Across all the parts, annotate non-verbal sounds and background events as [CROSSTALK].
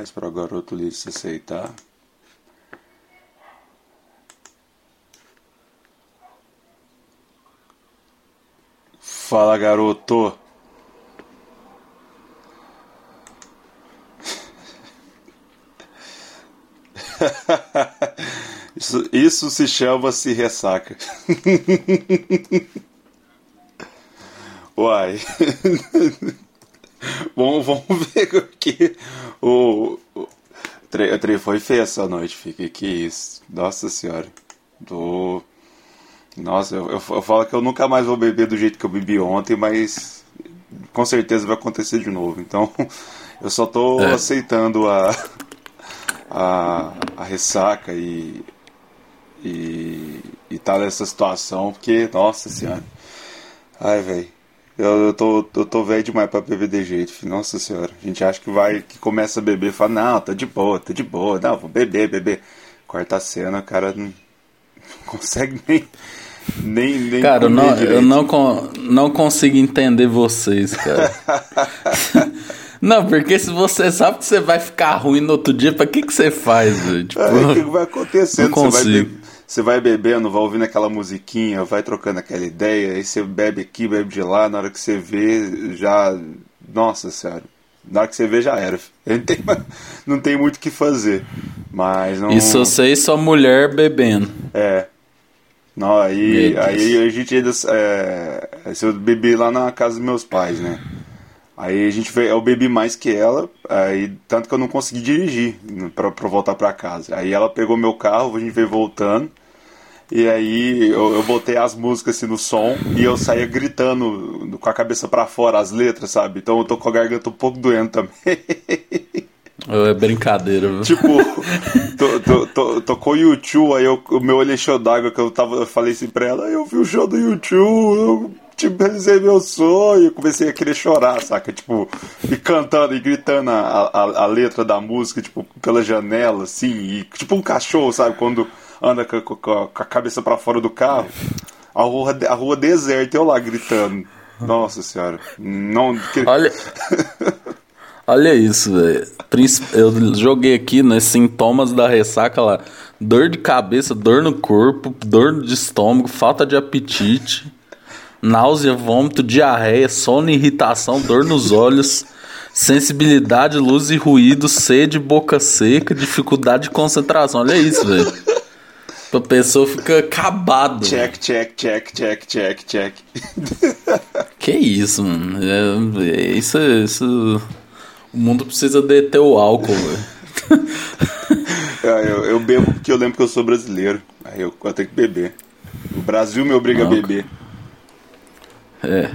para participar, esperar o garoto ali se aceitar. Fala garoto! [LAUGHS] Isso, isso se chama-se ressaca. [LAUGHS] Uai. [LAUGHS] Bom, vamos ver o que o, o, tre, tre foi feio essa noite, fica que isso. Nossa senhora. Do Nossa, eu, eu, eu falo que eu nunca mais vou beber do jeito que eu bebi ontem, mas com certeza vai acontecer de novo. Então, [LAUGHS] eu só tô é. aceitando a, a, a ressaca e e, e tá nessa situação, porque, nossa senhora. Ai, velho. Eu, eu, tô, eu tô velho demais pra beber de jeito, filho. Nossa senhora. A gente acha que vai, que começa a beber e fala, não, tá de boa, tá de boa. Não, vou beber, beber. Quarta cena, o cara não, consegue [LAUGHS] nem. Nem, nem cara, eu não, eu não, não consigo entender vocês, cara. [LAUGHS] Não, porque se você sabe que você vai ficar ruim no outro dia, pra que, que você faz? Tipo, é, o que vai acontecendo? Não consigo. Você vai, bebendo, vai ouvindo aquela musiquinha, vai trocando aquela ideia, aí você bebe aqui, bebe de lá, na hora que você vê, já. Nossa senhora. Na hora que você vê, já era. [LAUGHS] Não tem, não tem muito o que fazer. Mas não. Isso você e sua mulher bebendo. É. Não, aí, aí a gente ainda. É, eu bebi lá na casa dos meus pais, né? Aí a gente veio, eu bebi mais que ela, aí tanto que eu não consegui dirigir para voltar para casa. Aí ela pegou meu carro, a gente veio voltando. E aí eu, eu botei as músicas assim no som e eu saía gritando com a cabeça para fora as letras, sabe? Então eu tô com a garganta um pouco doendo também. É brincadeira, viu? Tipo, tocou YouTube, aí eu, o meu olho encheu d'água que eu tava, eu falei assim pra ela, eu vi o show do YouTube, eu tipo, realizei meu sonho, comecei a querer chorar, saca? Tipo, e cantando e gritando a, a, a letra da música, tipo, pela janela, assim, e, tipo um cachorro, sabe? Quando anda com, com, com a cabeça para fora do carro. A rua, a rua deserta, eu lá gritando. Nossa senhora. Não. Olha. Olha isso, velho. Eu joguei aqui nos sintomas da ressaca lá: dor de cabeça, dor no corpo, dor de estômago, falta de apetite, náusea, vômito, diarreia, sono, irritação, dor nos olhos, sensibilidade, luz e ruído, sede, boca seca, dificuldade de concentração. Olha isso, velho. A pessoa fica acabado. Check, check, check, check, check, check. [LAUGHS] que isso, mano. É, é, isso, isso. O mundo precisa deter o álcool, velho. É, [LAUGHS] eu, eu, bebo porque eu lembro que eu sou brasileiro. Aí eu, eu tenho que beber. O Brasil me obriga a beber. É.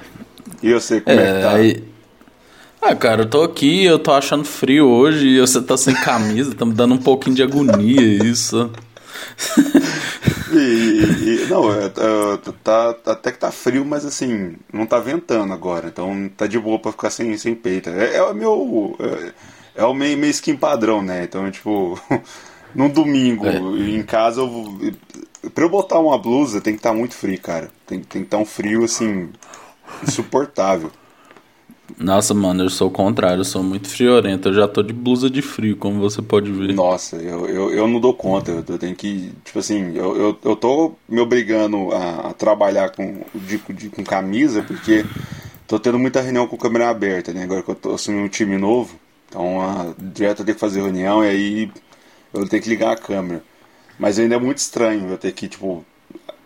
E eu sei como é, é que tá? Aí... Ah, cara, eu tô aqui, eu tô achando frio hoje e você tá sem camisa, tá me dando um pouquinho de agonia isso [LAUGHS] e, e, não, é, é, tá, até que tá frio, mas assim, não tá ventando agora, então tá de boa pra ficar sem, sem peito. É, é o meu. É, é o meio, meio skin padrão, né? Então, tipo, [LAUGHS] num domingo é. em casa, eu, pra eu botar uma blusa tem que estar tá muito frio, cara. Tem, tem que estar tá um frio assim, insuportável. Nossa, mano, eu sou o contrário, eu sou muito friorento. Eu já tô de blusa de frio, como você pode ver. Nossa, eu, eu, eu não dou conta. Eu, tenho que. Tipo assim, eu, eu, eu tô me obrigando a, a trabalhar com, de, de, com camisa, porque tô tendo muita reunião com câmera aberta, né? Agora que eu tô assumindo um time novo, então a, direto eu tenho que fazer reunião e aí eu tenho que ligar a câmera. Mas ainda é muito estranho eu ter que, tipo,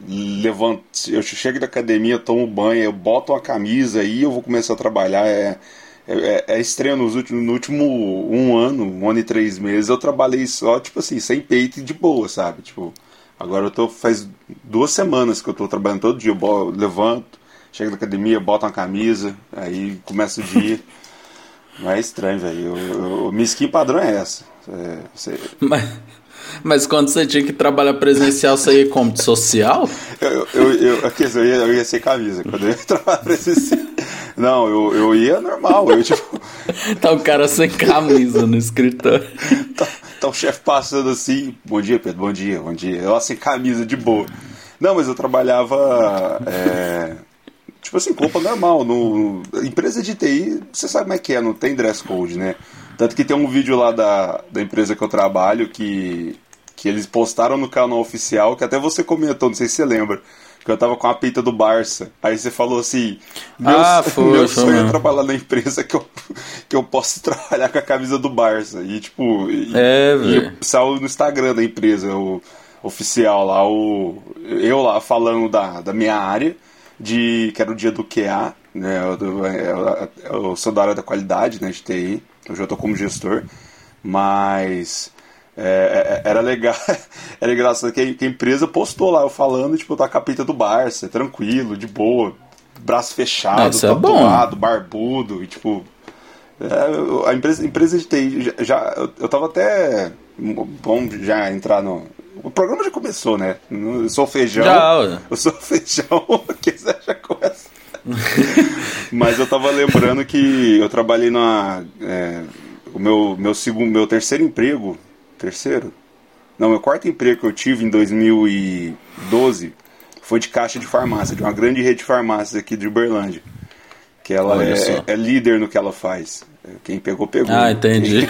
levanto, eu chego da academia, tomo banho, eu boto uma camisa e eu vou começar a trabalhar. É, é, é estranho, nos últimos, no último um ano, um ano e três meses, eu trabalhei só, tipo assim, sem peito e de boa, sabe? Tipo, agora eu tô, faz duas semanas que eu tô trabalhando todo dia, eu levanto, chego da academia, boto uma camisa, aí começa o dia. [LAUGHS] Não é estranho, velho. Minha skin padrão é essa. É, você... Mas, mas quando você tinha que trabalhar presencial, você ia como? De social? Eu, eu, eu, eu, ia, eu ia sem camisa. Quando eu ia [LAUGHS] trabalhar presencial. Não, eu, eu ia normal. Eu, tipo... [LAUGHS] tá o cara sem camisa no escritório. tá, tá o chefe passando assim. Bom dia, Pedro. Bom dia, bom dia. Eu sem camisa, de boa. Não, mas eu trabalhava. É, tipo assim, roupa normal. No, empresa de TI, você sabe como é que é, não tem dress code, né? Tanto que tem um vídeo lá da, da empresa que eu trabalho que, que eles postaram no canal oficial, que até você comentou, não sei se você lembra que eu tava com a pinta do Barça. Aí você falou assim: meu, ah, foi, meu sonho é trabalhar na empresa que eu, que eu posso [LAUGHS] trabalhar com a camisa do Barça. E tipo, e, é, e saiu no Instagram da empresa, o oficial lá, o, eu lá falando da, da minha área, de que era o dia do QA, né? Eu, eu, eu, eu sou da área da qualidade, né, de TI. Hoje eu tô como gestor, mas é, é, era legal, [LAUGHS] era engraçado que a, empresa postou lá eu falando, tipo, da capita do Barça, tranquilo, de boa, braço fechado, é tatuado, é barbudo, e tipo. É, a empresa, empresa de TI já, já eu, eu tava até bom já entrar no. O programa já começou, né? Eu sou feijão. Já, eu sou feijão, [LAUGHS] quiser já começa. Mas eu tava lembrando que eu trabalhei na. É, o meu, meu, segundo, meu terceiro emprego terceiro? Não, meu quarto emprego que eu tive em 2012 foi de caixa de farmácia, de uma grande rede de farmácias aqui de Uberlândia. Que ela é, é, líder no que ela faz. Quem pegou, pegou. Ah, entendi.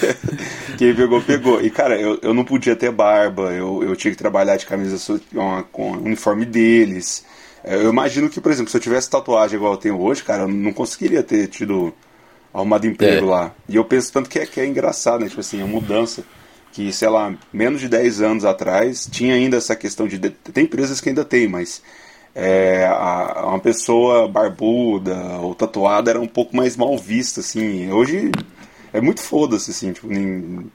[LAUGHS] Quem pegou, pegou. E, cara, eu, eu não podia ter barba, eu, eu tinha que trabalhar de camisa com o uniforme deles. É, eu imagino que, por exemplo, se eu tivesse tatuagem igual eu tenho hoje, cara, eu não conseguiria ter tido arrumado emprego é. lá. E eu penso tanto que é, que é engraçado, né? Tipo assim, a mudança. Que, sei lá, menos de 10 anos atrás tinha ainda essa questão de. Tem empresas que ainda tem, mas é, a, uma pessoa barbuda ou tatuada era um pouco mais mal vista, assim. Hoje é muito foda-se, assim, tipo, nem...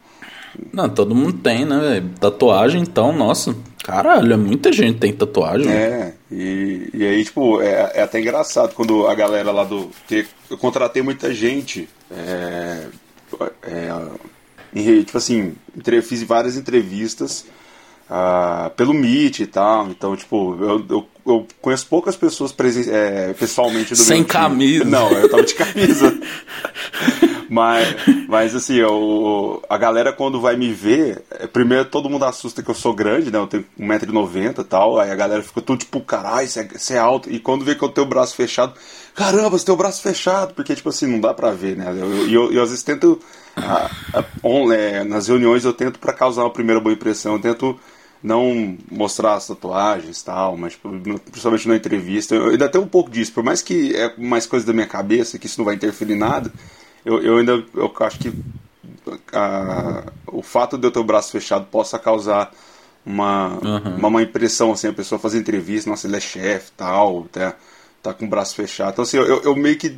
Não, todo mundo tem, né, Tatuagem, então, nossa, caralho, é muita gente tem tatuagem. É, e, e aí, tipo, é, é, até engraçado quando a galera lá do. Eu contratei muita gente. É, é, tipo assim, fiz várias entrevistas uh, pelo Meet e tal. Então, tipo, eu, eu, eu conheço poucas pessoas é, pessoalmente do Sem camisa. Não, eu tava de camisa. [LAUGHS] mas, mas assim, eu, a galera quando vai me ver, é, primeiro todo mundo assusta que eu sou grande, né? Eu tenho 1,90m e tal. Aí a galera fica tudo tipo, caralho, você, é, você é alto. E quando vê que eu tenho o braço fechado, caramba, você tem o braço fechado. Porque, tipo assim, não dá pra ver, né? E eu, eu, eu, eu, às vezes tento. A, a, on, é, nas reuniões eu tento para causar uma primeira boa impressão. Eu tento não mostrar as tatuagens e tal, mas tipo, principalmente na entrevista. Eu ainda tenho um pouco disso, por mais que é mais coisa da minha cabeça, que isso não vai interferir em nada, eu, eu ainda eu acho que a, o fato de eu ter o braço fechado possa causar uma, uhum. uma, uma, impressão, assim, a pessoa fazer entrevista, nossa, ele é chefe tal, tá, tá com o braço fechado. Então, assim, eu, eu meio que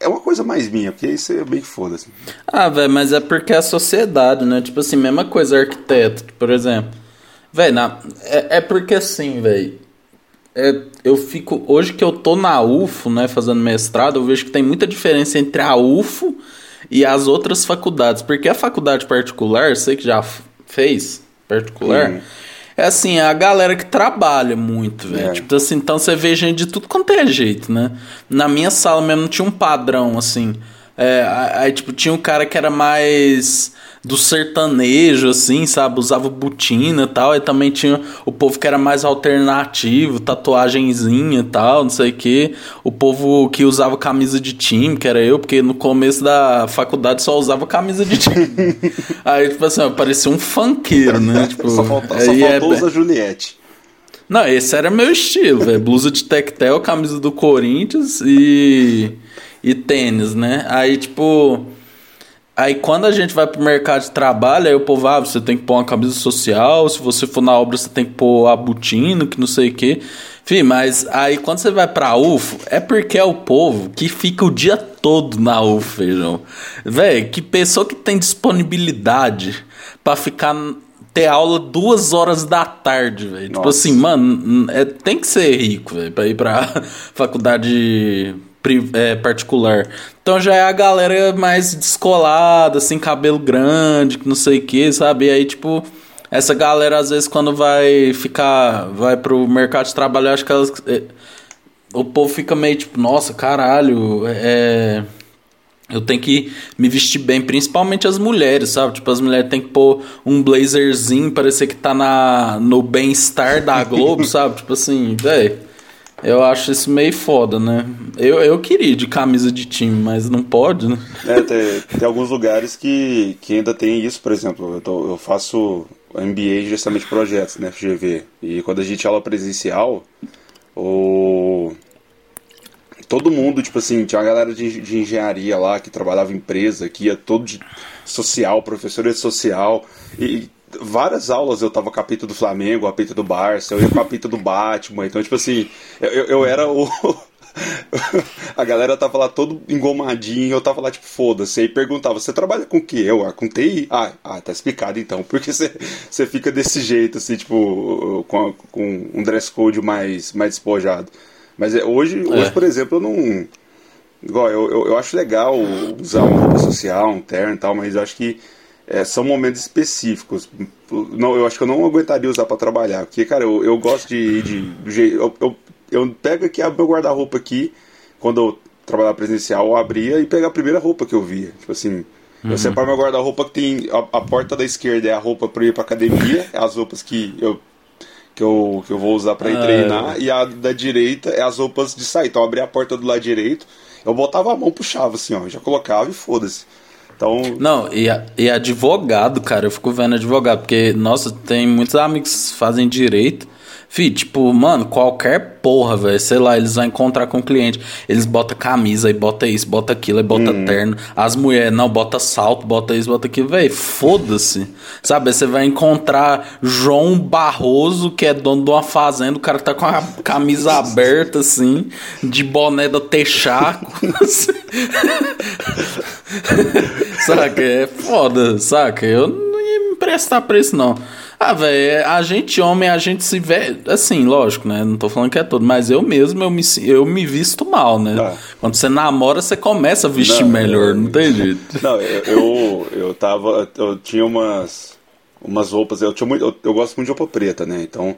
é uma coisa mais minha, porque isso é bem que foda-se. Ah, velho, mas é porque é a sociedade, né? Tipo assim, mesma coisa arquiteto, por exemplo. Velho, é, é porque assim, velho. É, eu fico. Hoje que eu tô na UFO, né, fazendo mestrado, eu vejo que tem muita diferença entre a UFO e as outras faculdades. Porque a faculdade particular, sei que já fez particular. Uhum. É assim, é a galera que trabalha muito, velho. É. Tipo assim, então você vê gente de tudo quanto é jeito, né? Na minha sala mesmo tinha um padrão, assim. É, aí, tipo, tinha um cara que era mais do sertanejo, assim, sabe? Usava botina e tal. E também tinha o povo que era mais alternativo, tatuagenzinha e tal, não sei o que. O povo que usava camisa de time, que era eu, porque no começo da faculdade só usava camisa de time. [LAUGHS] aí, tipo assim, parecia um funkeiro, né? [LAUGHS] Tipo, só faltou, só faltou é... usar Juliette. Não, esse era meu estilo, velho. Blusa de tectel, camisa do Corinthians e e tênis, né? Aí, tipo. Aí quando a gente vai pro mercado de trabalho, aí o povo, ah, você tem que pôr uma camisa social, se você for na obra você tem que pôr a botina, que não sei o quê. Enfim, mas aí quando você vai pra UFO, é porque é o povo que fica o dia todo na UFO, feijão. Véi, que pessoa que tem disponibilidade para ficar ter aula duas horas da tarde, velho. Tipo assim, mano, é, tem que ser rico, velho, pra ir pra [LAUGHS] faculdade é, particular. Então já é a galera mais descolada, assim, cabelo grande, que não sei o que, sabe? E aí, tipo, essa galera, às vezes, quando vai ficar, vai pro mercado de trabalho, acho que elas. É, o povo fica meio tipo, nossa, caralho, é. eu tenho que me vestir bem, principalmente as mulheres, sabe? Tipo, as mulheres têm que pôr um blazerzinho, parecer que tá na, no bem-estar da Globo, [LAUGHS] sabe? Tipo assim, velho. Eu acho isso meio foda, né? Eu, eu queria de camisa de time, mas não pode, né? É, tem, tem alguns lugares que, que ainda tem isso, por exemplo, eu, tô, eu faço MBA justamente projetos, né, FGV. E quando a gente aula presencial, o todo mundo, tipo assim, tinha uma galera de, de engenharia lá que trabalhava em empresa, que ia todo de social, professor de social, e várias aulas eu tava com a pita do Flamengo, a pita do Barça, eu ia com a pita do Batman, então, tipo assim, eu, eu era o. [LAUGHS] a galera tava lá todo engomadinho, eu tava lá tipo, foda-se. Aí perguntava, você trabalha com o quê? Eu, ah, com TI? Ah, ah, tá explicado então. [LAUGHS] Porque você, você fica desse jeito, assim, tipo, com, com um dress code mais, mais despojado. Mas é, hoje, é. hoje, por exemplo, eu não. Igual, eu, eu, eu, acho legal usar uma roupa social, um terno e tal, mas eu acho que é, são momentos específicos. Não, eu acho que eu não aguentaria usar para trabalhar. Porque, cara, eu, eu gosto de de, eu, eu, eu pego aqui, abro meu guarda-roupa aqui, quando eu trabalhava presencial, eu abria e pego a primeira roupa que eu via. Tipo assim. Uhum. Eu separo meu guarda-roupa que tem. A, a, porta da esquerda é a roupa para ir pra academia, é as roupas que eu que eu, que eu vou usar para ir ah, treinar, é. e a da direita é as roupas de sair. Então eu abri a porta do lado direito, eu botava a mão, puxava assim, ó, já colocava e foda-se. Então... Não, e, e advogado, cara, eu fico vendo advogado, porque, nossa, tem muitos amigos que fazem direito Fih, tipo, mano, qualquer porra, velho. Sei lá, eles vão encontrar com o cliente. Eles botam camisa, e bota isso, bota aquilo, e bota hum. terno. As mulheres, não, bota salto, bota isso, bota aquilo. Velho, foda-se. Sabe, você vai encontrar João Barroso, que é dono de uma fazenda. O cara tá com a camisa aberta, assim, de boné da Texaco. [LAUGHS] saca? É foda, saca? Eu não ia me prestar pra isso, não. Ah, velho, a gente homem, a gente se vê. Assim, lógico, né? Não tô falando que é todo, mas eu mesmo, eu me, eu me visto mal, né? Ah. Quando você namora, você começa a vestir não, melhor, eu, não tem jeito. [LAUGHS] Não, eu, eu, eu tava. Eu tinha umas. Umas roupas, eu, tinha muito, eu, eu gosto muito de roupa preta, né? Então.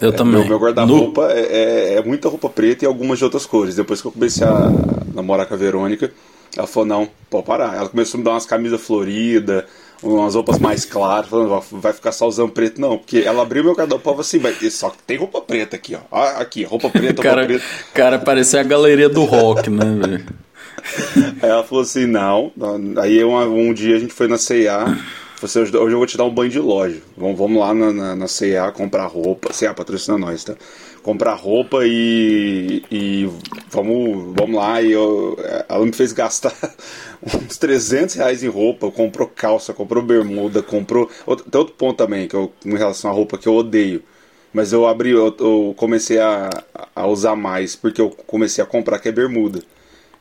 Eu é, também. Meu, meu guarda-roupa no... é, é, é, muita roupa preta e algumas de outras cores. Depois que eu comecei a namorar com a Verônica, ela falou: não, pode parar. Ela começou a me dar umas camisas floridas umas roupas mais claras, falando, vai ficar só usando preto, não, porque ela abriu meu guarda-roupa assim, mas só que tem roupa preta aqui, ó. Aqui, roupa preta, cara, roupa preta. Cara, parecia a galeria do rock, né, velho? [LAUGHS] Aí ela falou assim, não. Aí um, um dia a gente foi na C&A, você, hoje eu vou te dar um banho de loja. Vamos, vamos lá na, na, na C&A comprar roupa. C&A patrocina nós, tá? Comprar roupa e, e vamos, vamos lá. E eu, ela me fez gastar [LAUGHS] uns 300 reais em roupa, comprou calça, comprou bermuda, comprou. Outro, tem outro ponto também, que eu, em relação à roupa que eu odeio. Mas eu abri, eu, eu comecei a, a usar mais, porque eu comecei a comprar que é bermuda.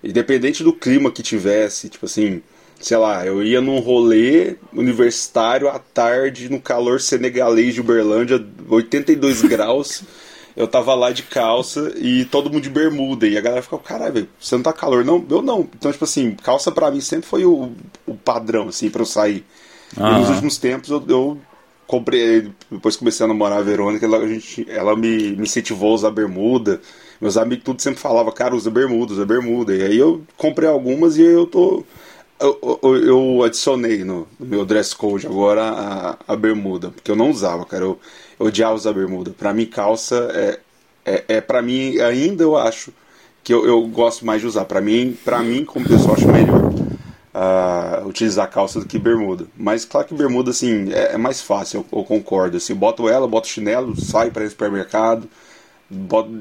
Independente do clima que tivesse, tipo assim, sei lá, eu ia num rolê universitário à tarde, no calor senegalês de Uberlândia, 82 [LAUGHS] graus eu tava lá de calça e todo mundo de bermuda. E a galera ficava, caralho, você não tá calor? Não, eu não. Então, tipo assim, calça pra mim sempre foi o, o padrão, assim, pra eu sair. E nos últimos tempos eu, eu comprei, depois comecei a namorar a Verônica, ela, a gente, ela me, me incentivou a usar bermuda. Meus amigos tudo sempre falavam, cara, usa bermuda, usa bermuda. E aí eu comprei algumas e eu tô. Eu, eu, eu adicionei no, meu dress code agora a, a bermuda, porque eu não usava, cara. Eu, eu odiava usar bermuda. Pra mim, calça é, é, é para mim, ainda eu acho que eu, eu gosto mais de usar. Pra mim, pra mim como pessoa, acho melhor uh, utilizar calça do que bermuda. Mas claro que bermuda, assim, é, é mais fácil, eu, eu, concordo. Assim, boto ela, boto chinelo, saio para o supermercado, boto,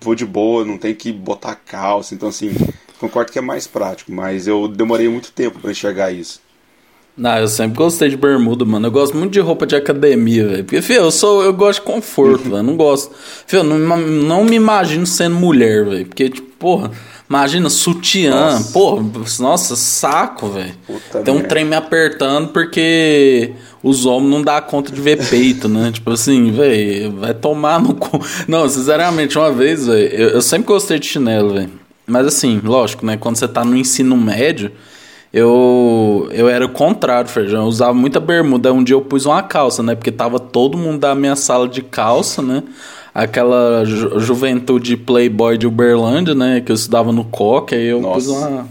vou de boa, não tem que botar calça. Então, assim, concordo que é mais prático. Mas eu demorei muito tempo para enxergar isso. Não, eu sempre gostei de bermuda, mano. Eu gosto muito de roupa de academia, velho. Porque, filho, eu sou, eu gosto de conforto, velho. Não gosto. Filho, não, não me imagino sendo mulher, velho. Porque, tipo, porra, imagina sutiã. Nossa. Porra, nossa, saco, velho. Tem um trem me apertando porque os homens não dá conta de ver peito, né? tipo assim, velho, vai tomar no cu. Não, sinceramente, uma vez, velho, eu, eu sempre gostei de chinelo, velho. Mas assim, lógico, né? Quando você tá no ensino médio eu, eu era o contrário, Feijão. Eu usava muita bermuda. Um dia eu pus uma calça, né? Porque tava todo mundo da minha sala de calça, né? Aquela ju juventude playboy de Uberlândia, né? Que eu estudava no Coque. Aí eu Nossa. pus uma...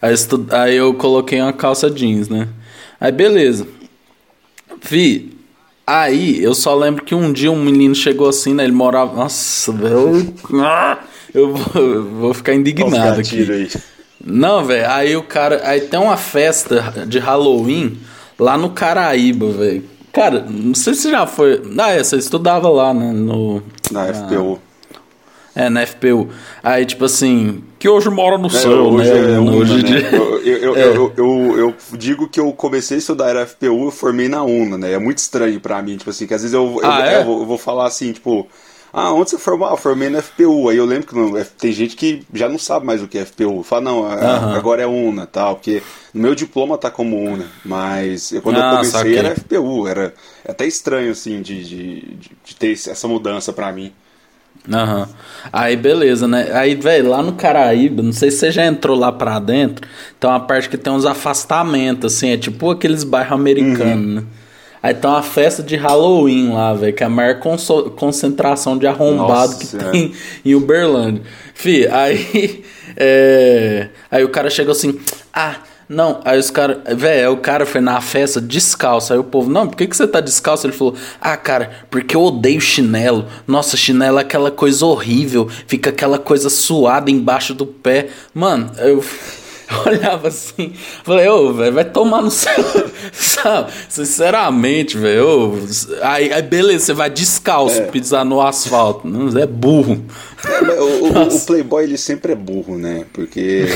Aí, estu... aí eu coloquei uma calça jeans, né? Aí beleza. Vi, aí eu só lembro que um dia um menino chegou assim, né? Ele morava. Nossa, velho. [LAUGHS] Eu vou, eu vou ficar indignado aqui. Aí. Não, velho. Aí o cara. Aí tem uma festa de Halloween lá no Caraíba, velho. Cara, não sei se já foi. Ah, é, você estudava lá, né? No, na, na FPU. É, na FPU. Aí, tipo assim, que hoje mora no é, céu, hoje né? É hoje né? eu, eu, [LAUGHS] é. eu, eu, eu, digo que eu comecei a estudar a FPU, eu formei na UNA, né? É muito estranho pra mim, tipo assim, que às vezes eu, ah, é? vou, eu vou falar assim, tipo, ah, onde você formou? Ah, formei na FPU. Aí eu lembro que tem gente que já não sabe mais o que é FPU. Fala, não, agora é UNA tal, porque no meu diploma tá como UNA, mas quando ah, eu comecei saquei. era FPU. Era até estranho, assim, de, de, de ter essa mudança pra mim. Aham. Uhum. Aí beleza, né? Aí, velho, lá no Caraíba, não sei se você já entrou lá pra dentro, tem uma parte que tem uns afastamentos, assim, é tipo aqueles bairros americanos, uhum. né? Aí tem uma festa de Halloween lá, velho, que é a maior concentração de arrombado Nossa, que é. tem [LAUGHS] em Uberlândia. Fih, aí. [LAUGHS] É, aí o cara chegou assim, ah. Não, aí os caras. Velho, o cara foi na festa descalço. Aí o povo, não, por que, que você tá descalço? Ele falou, ah, cara, porque eu odeio chinelo. Nossa, chinelo é aquela coisa horrível. Fica aquela coisa suada embaixo do pé. Mano, eu. [LAUGHS] Olhava assim, falei, ô, velho, vai tomar no céu. [LAUGHS] Sabe? Sinceramente, velho. Aí, aí, beleza, você vai descalço é. pisar no asfalto. Não, é burro. O, o, o, Playboy, ele sempre é burro, né? Porque. [LAUGHS]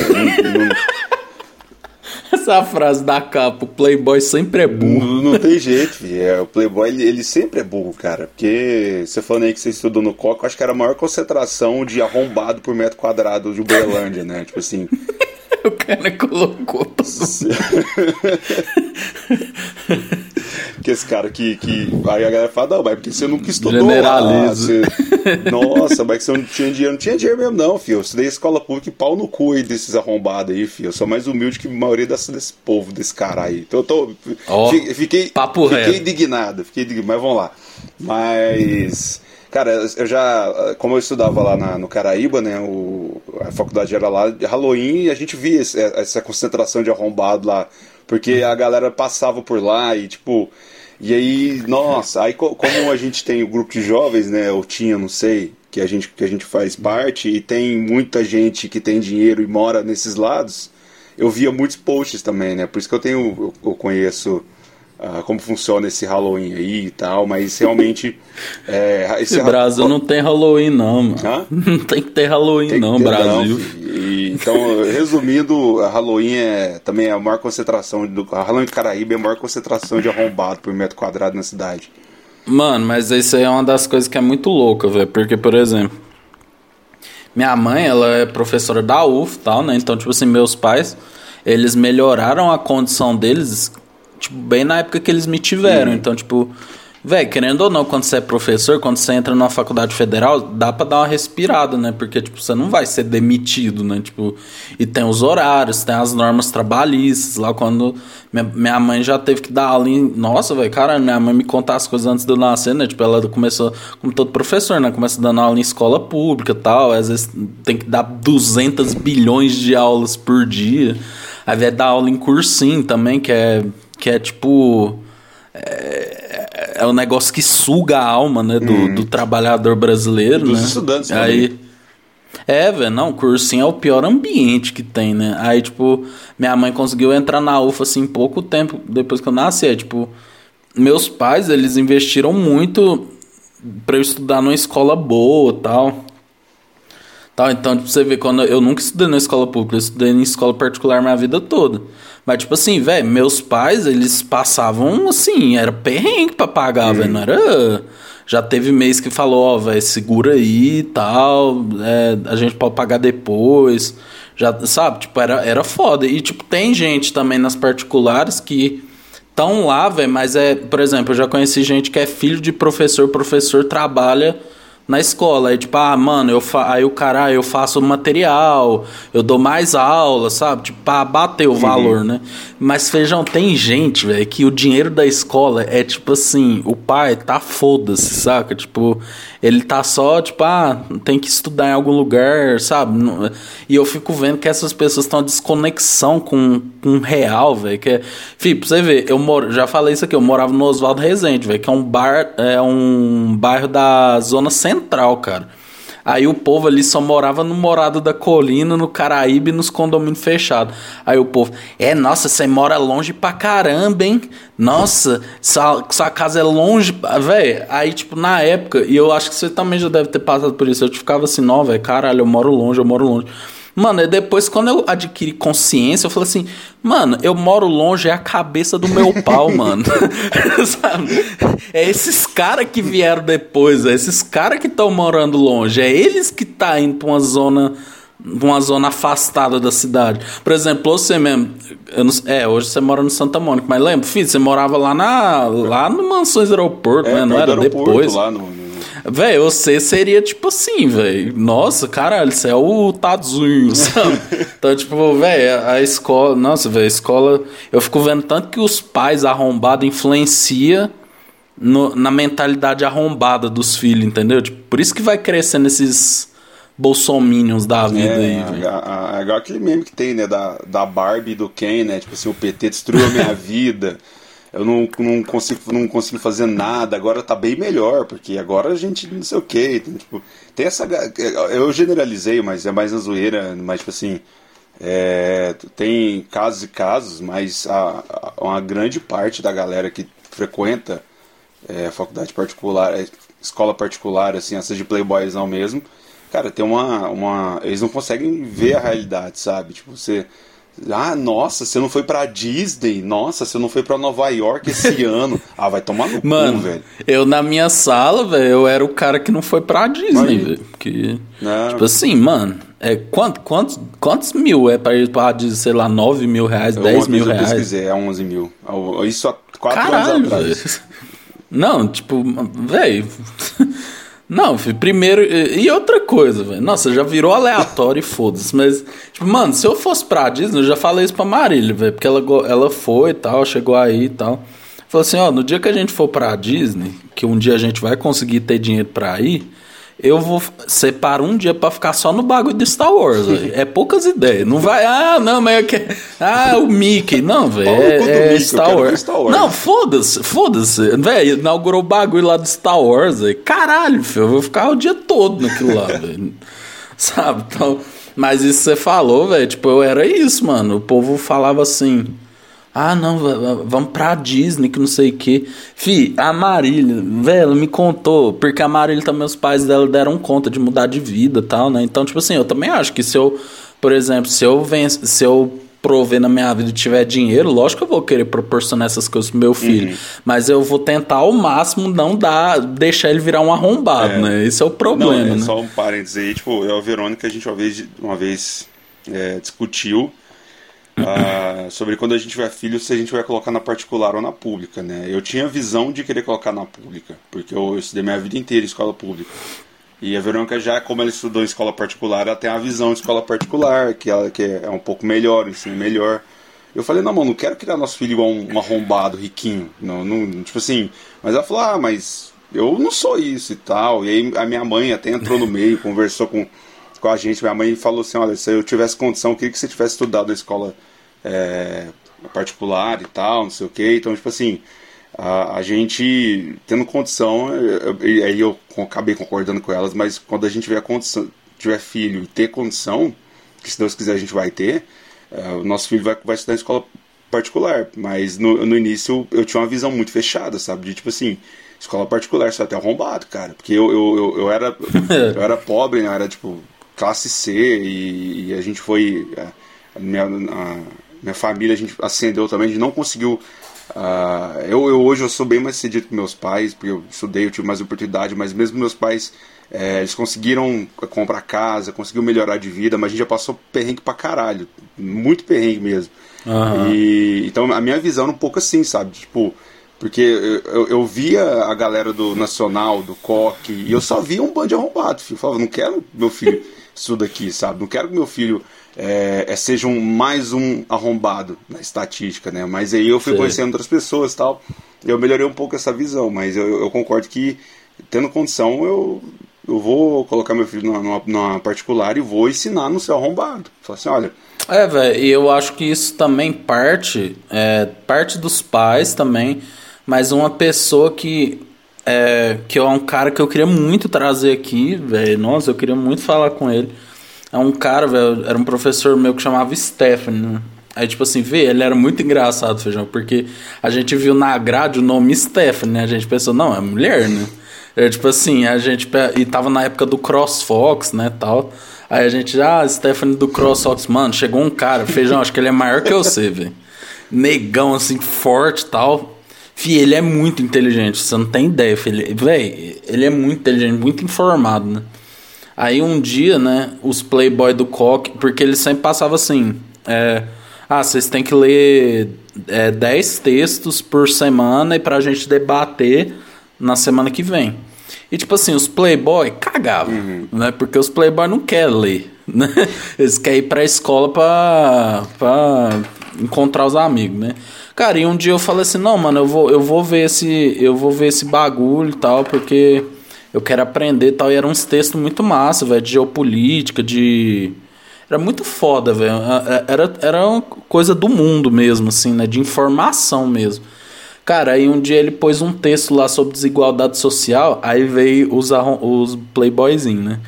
Essa frase da capa, o Playboy sempre é burro. Não, tem jeito. É, o Playboy ele, ele, sempre é burro, cara. Porque você falando aí que você estudou no Coca, eu acho que era a maior concentração de arrombado por metro quadrado de Uberlândia, né? Tipo assim. [LAUGHS] o cara colocou todo [LAUGHS] que esse cara que, que. Aí a galera fala, não, mas porque você nunca estudou lá. Você... [LAUGHS] Nossa, mas que você não tinha dinheiro. Não tinha dinheiro mesmo, não, filho. Eu estudei escola pública e pau no cu aí desses arrombados aí, filho. Eu sou mais humilde que a maioria desse, desse povo, desse cara aí. Então eu tô. Oh, fiquei. Papo fiquei indignado, fiquei indignado. Mas vamos lá. Mas. Cara, eu já, como eu estudava lá na, no Caraíba, né, o, a faculdade era lá de Halloween e a gente via esse, essa concentração de arrombado lá, porque a galera passava por lá e tipo, e aí, nossa, aí como a gente tem o grupo de jovens, né, ou tinha, não sei, que a gente que a gente faz parte e tem muita gente que tem dinheiro e mora nesses lados, eu via muitos posts também, né? Por isso que eu tenho eu, eu conheço uh, como funciona esse Halloween aí e tal, mas realmente. [LAUGHS] É, esse Brasil ha... não tem Halloween, não, mano. Hã? [LAUGHS] Não tem que ter Halloween, tem não, ter, Brasil. Não, e, então, resumindo, a Halloween é também a maior concentração. Do, a Halloween do Caraíba é a maior concentração de arrombado por metro quadrado na cidade. Mano, mas isso aí é uma das coisas que é muito louca, velho. Porque, por exemplo, minha mãe, ela é professora da UF e tal, né? Então, tipo assim, meus pais, eles melhoraram a condição deles tipo, bem na época que eles me tiveram. Uhum. Então, tipo, velho, querendo ou não, quando você é professor, quando você entra numa faculdade federal, dá pra dar uma respirada, né? Porque, tipo, você não vai ser demitido, né? Tipo, e tem os horários, tem as normas trabalhistas. Lá quando minha, minha mãe já teve que dar aula em. Nossa, velho, cara, minha mãe me contar as coisas antes de eu nascer, né? Tipo, ela começou, como todo professor, né? Começa dando aula em escola pública e tal. Às vezes tem que dar 200 bilhões de aulas por dia. Aí vai dar aula em cursinho também, que é que é tipo. É, é um negócio que suga a alma, né? Do, hum. do trabalhador brasileiro, Dos né? estudantes Aí. É, velho, não, cursinho é o pior ambiente que tem, né? Aí, tipo, minha mãe conseguiu entrar na UFA, assim, pouco tempo depois que eu nasci. É, tipo, meus pais, eles investiram muito para eu estudar numa escola boa tal. tal. Então, tipo, você vê, quando eu nunca estudei na escola pública, eu estudei em escola particular minha vida toda. Mas, tipo assim, velho, meus pais, eles passavam assim, era perrengue pra pagar, velho. Não era. Já teve mês que falou, ó, oh, velho, segura aí e tal. É, a gente pode pagar depois. Já, sabe? Tipo, era, era foda. E, tipo, tem gente também nas particulares que estão lá, velho, mas é, por exemplo, eu já conheci gente que é filho de professor, professor trabalha na escola. Aí, tipo, ah, mano, eu fa... aí o cara, ah, eu faço material, eu dou mais aula, sabe? Tipo, pra bater o uhum. valor, né? Mas, feijão, tem gente, velho, que o dinheiro da escola é tipo assim, o pai tá foda-se, saca? Tipo, ele tá só, tipo, ah, tem que estudar em algum lugar, sabe? E eu fico vendo que essas pessoas estão desconexão com, com real, velho. Que é. Fih, pra você ver, eu moro, já falei isso aqui, eu morava no Oswaldo Rezende, velho, que é um bar, é um bairro da zona central, cara. Aí o povo ali só morava no Morado da Colina, no Caraíbe, nos condomínios fechados. Aí o povo, é, nossa, você mora longe pra caramba, hein? Nossa, sua, sua casa é longe, velho. Aí, tipo, na época, e eu acho que você também já deve ter passado por isso, eu ficava assim, não, velho, caralho, eu moro longe, eu moro longe. Mano, e depois, quando eu adquiri consciência, eu falei assim, mano, eu moro longe, é a cabeça do meu pau, [LAUGHS] mano. [LAUGHS] Sabe? É esses caras que vieram depois, é esses caras que estão morando longe, é eles que tá indo pra uma zona uma zona afastada da cidade. Por exemplo, você mesmo. Não, é, hoje você mora no Santa Mônica, mas lembra, filho, você morava lá na. lá no Mansões Aeroporto, é, né? Não era depois. Lá no, Velho, você seria tipo assim, velho. Nossa, caralho, você é o Tadzinho, [LAUGHS] sabe? então, tipo, velho, a escola. Nossa, velho, a escola. Eu fico vendo tanto que os pais arrombados influencia no, na mentalidade arrombada dos filhos, entendeu? Tipo, por isso que vai crescendo esses bolsominions da vida é, aí, É igual aquele meme que tem, né? Da, da Barbie e do Ken, né? Tipo assim, o PT destruiu a minha [LAUGHS] vida eu não, não, consigo, não consigo fazer nada, agora tá bem melhor, porque agora a gente não sei o que. Tipo, tem essa. Eu generalizei, mas é mais na zoeira, mas tipo assim. É, tem casos e casos, mas a, a, uma grande parte da galera que frequenta é, faculdade particular, é, escola particular, assim, essas de playboys não mesmo, cara, tem uma, uma. Eles não conseguem ver a realidade, sabe? Tipo, você ah, nossa, você não foi pra Disney? Nossa, você não foi pra Nova York esse [LAUGHS] ano? Ah, vai tomar no Mano, cu, velho. Eu na minha sala, velho, eu era o cara que não foi pra Disney, velho. Tipo assim, mano, é, quanto, quantos, quantos mil é pra ir pra Disney, sei lá, 9 mil reais, eu 10 mil reais? Eu pesquisei, é 11 mil. Isso há 4 Caralho, anos atrás. Véio. Não, tipo, velho. Não, primeiro. E outra coisa, velho. Nossa, já virou aleatório e foda-se. Mas, tipo, mano, se eu fosse pra Disney, eu já falei isso pra Marília, velho. Porque ela, ela foi e tal, chegou aí e tal. Falou assim: ó, no dia que a gente for pra Disney, que um dia a gente vai conseguir ter dinheiro pra ir eu vou separar um dia para ficar só no bagulho de Star Wars, véio. É poucas ideias. Não vai, ah, não, mas eu quero. Ah, o Mickey. Não, velho. É, é Star, Wars. Star, Wars. Não, foda-se, foda-se. Velho, inaugurou o bagulho lá do Star Wars, véio. Caralho, filho, eu vou ficar o dia todo naquilo lá, [LAUGHS] velho. Sabe? Então, mas isso você falou, velho. Tipo, eu era isso, mano. O povo falava assim. Ah, não, vamos pra Disney, que não sei o que. Fi, a Marília, velho, me contou, porque a Marília também, os pais dela deram conta de mudar de vida e tal, né? Então, tipo assim, eu também acho que se eu, por exemplo, se eu venço, se eu prover na minha vida e tiver dinheiro, lógico que eu vou querer proporcionar essas coisas pro meu filho. Uhum. Mas eu vou tentar ao máximo não dar, deixar ele virar um arrombado, é. né? Esse é o problema, não, é né? Só um parênteses aí, tipo, eu e a Verônica, a gente uma vez, uma vez é, discutiu uh, sobre quando a gente tiver filho, se a gente vai colocar na particular ou na pública, né? Eu tinha visão de querer colocar na pública, porque eu estudei minha vida inteira em escola pública. E a Verônica já, como ela estudou em escola particular, ela tem a visão de escola particular, que, ela, que é um pouco melhor, o ensino melhor. Eu falei, não, mano, não quero criar nosso filho igual um, um arrombado, riquinho. Não, não, tipo assim. Mas ela falou, ah, mas eu não sou isso e tal. E aí a minha mãe até entrou no meio, conversou com, com a gente. Minha mãe falou assim: olha, se eu tivesse condição, eu queria que você tivesse estudado na escola é, particular e tal, não sei o que. Então, tipo assim, a, a gente tendo condição, e aí eu acabei concordando com elas, mas quando a gente tiver condição, tiver filho e ter condição, que se Deus quiser a gente vai ter, é, o nosso filho vai, vai estudar em escola particular. Mas no, no início eu tinha uma visão muito fechada, sabe? De tipo assim, escola particular só até arrombado, cara. Porque eu, eu, eu, eu era, [LAUGHS] eu era pobre, né? Eu era tipo classe C e, e a gente foi. A, a minha, a, minha família a gente ascendeu também, a gente não conseguiu. Uh, eu, eu, hoje eu sou bem mais cedido que meus pais, porque eu estudei, eu tive mais oportunidade, mas mesmo meus pais, é, eles conseguiram comprar casa, conseguiram melhorar de vida, mas a gente já passou perrengue pra caralho, muito perrengue mesmo. Uhum. E, então a minha visão era um pouco assim, sabe? Tipo, Porque eu, eu, eu, via a galera do Nacional, do Coque, e eu só via um bando de arrombado. Filho. Eu falava, não quero meu filho [LAUGHS] estuda aqui, sabe? Não quero que meu filho é, seja um, mais um arrombado na estatística, né? Mas aí eu fui Sim. conhecendo outras pessoas tal. Eu melhorei um pouco essa visão, mas eu, eu concordo que, tendo condição, eu, eu vou colocar meu filho numa, numa particular e vou ensinar no seu arrombado. Falar assim, olha. É, velho, e eu acho que isso também parte, é, parte dos pais também, mas uma pessoa que é, que é um cara que eu queria muito trazer aqui, velho. Nossa, eu queria muito falar com ele. É um cara, velho, era um professor meu que chamava Stephanie, né? Aí, tipo assim, vê, ele era muito engraçado, Feijão, porque a gente viu na grade o nome Stephanie, né? A gente pensou, não, é mulher, né? É, tipo assim, a gente... E tava na época do CrossFox, né, tal. Aí a gente, ah, Stephanie do CrossFox. Mano, chegou um cara, Feijão, acho que ele é maior que eu sei, velho. Negão, assim, forte tal Fih, ele é muito inteligente, você não tem ideia, filho. Véi, ele é muito inteligente, muito informado, né? Aí um dia, né, os Playboy do Coque, porque ele sempre passava assim: é, ah, vocês têm que ler é, 10 textos por semana e pra gente debater na semana que vem. E tipo assim, os Playboy cagavam, uhum. né? Porque os Playboy não querem ler, né? [LAUGHS] Eles querem ir pra escola pra, pra encontrar os amigos, né? Cara, e um dia eu falei assim, não, mano, eu vou, eu vou ver esse. Eu vou ver esse bagulho e tal, porque eu quero aprender e tal. E eram uns textos muito massa, velho, de geopolítica, de. Era muito foda, velho. Era, era uma coisa do mundo mesmo, assim, né? De informação mesmo. Cara, aí um dia ele pôs um texto lá sobre desigualdade social, aí veio os, os playboyzinhos, né?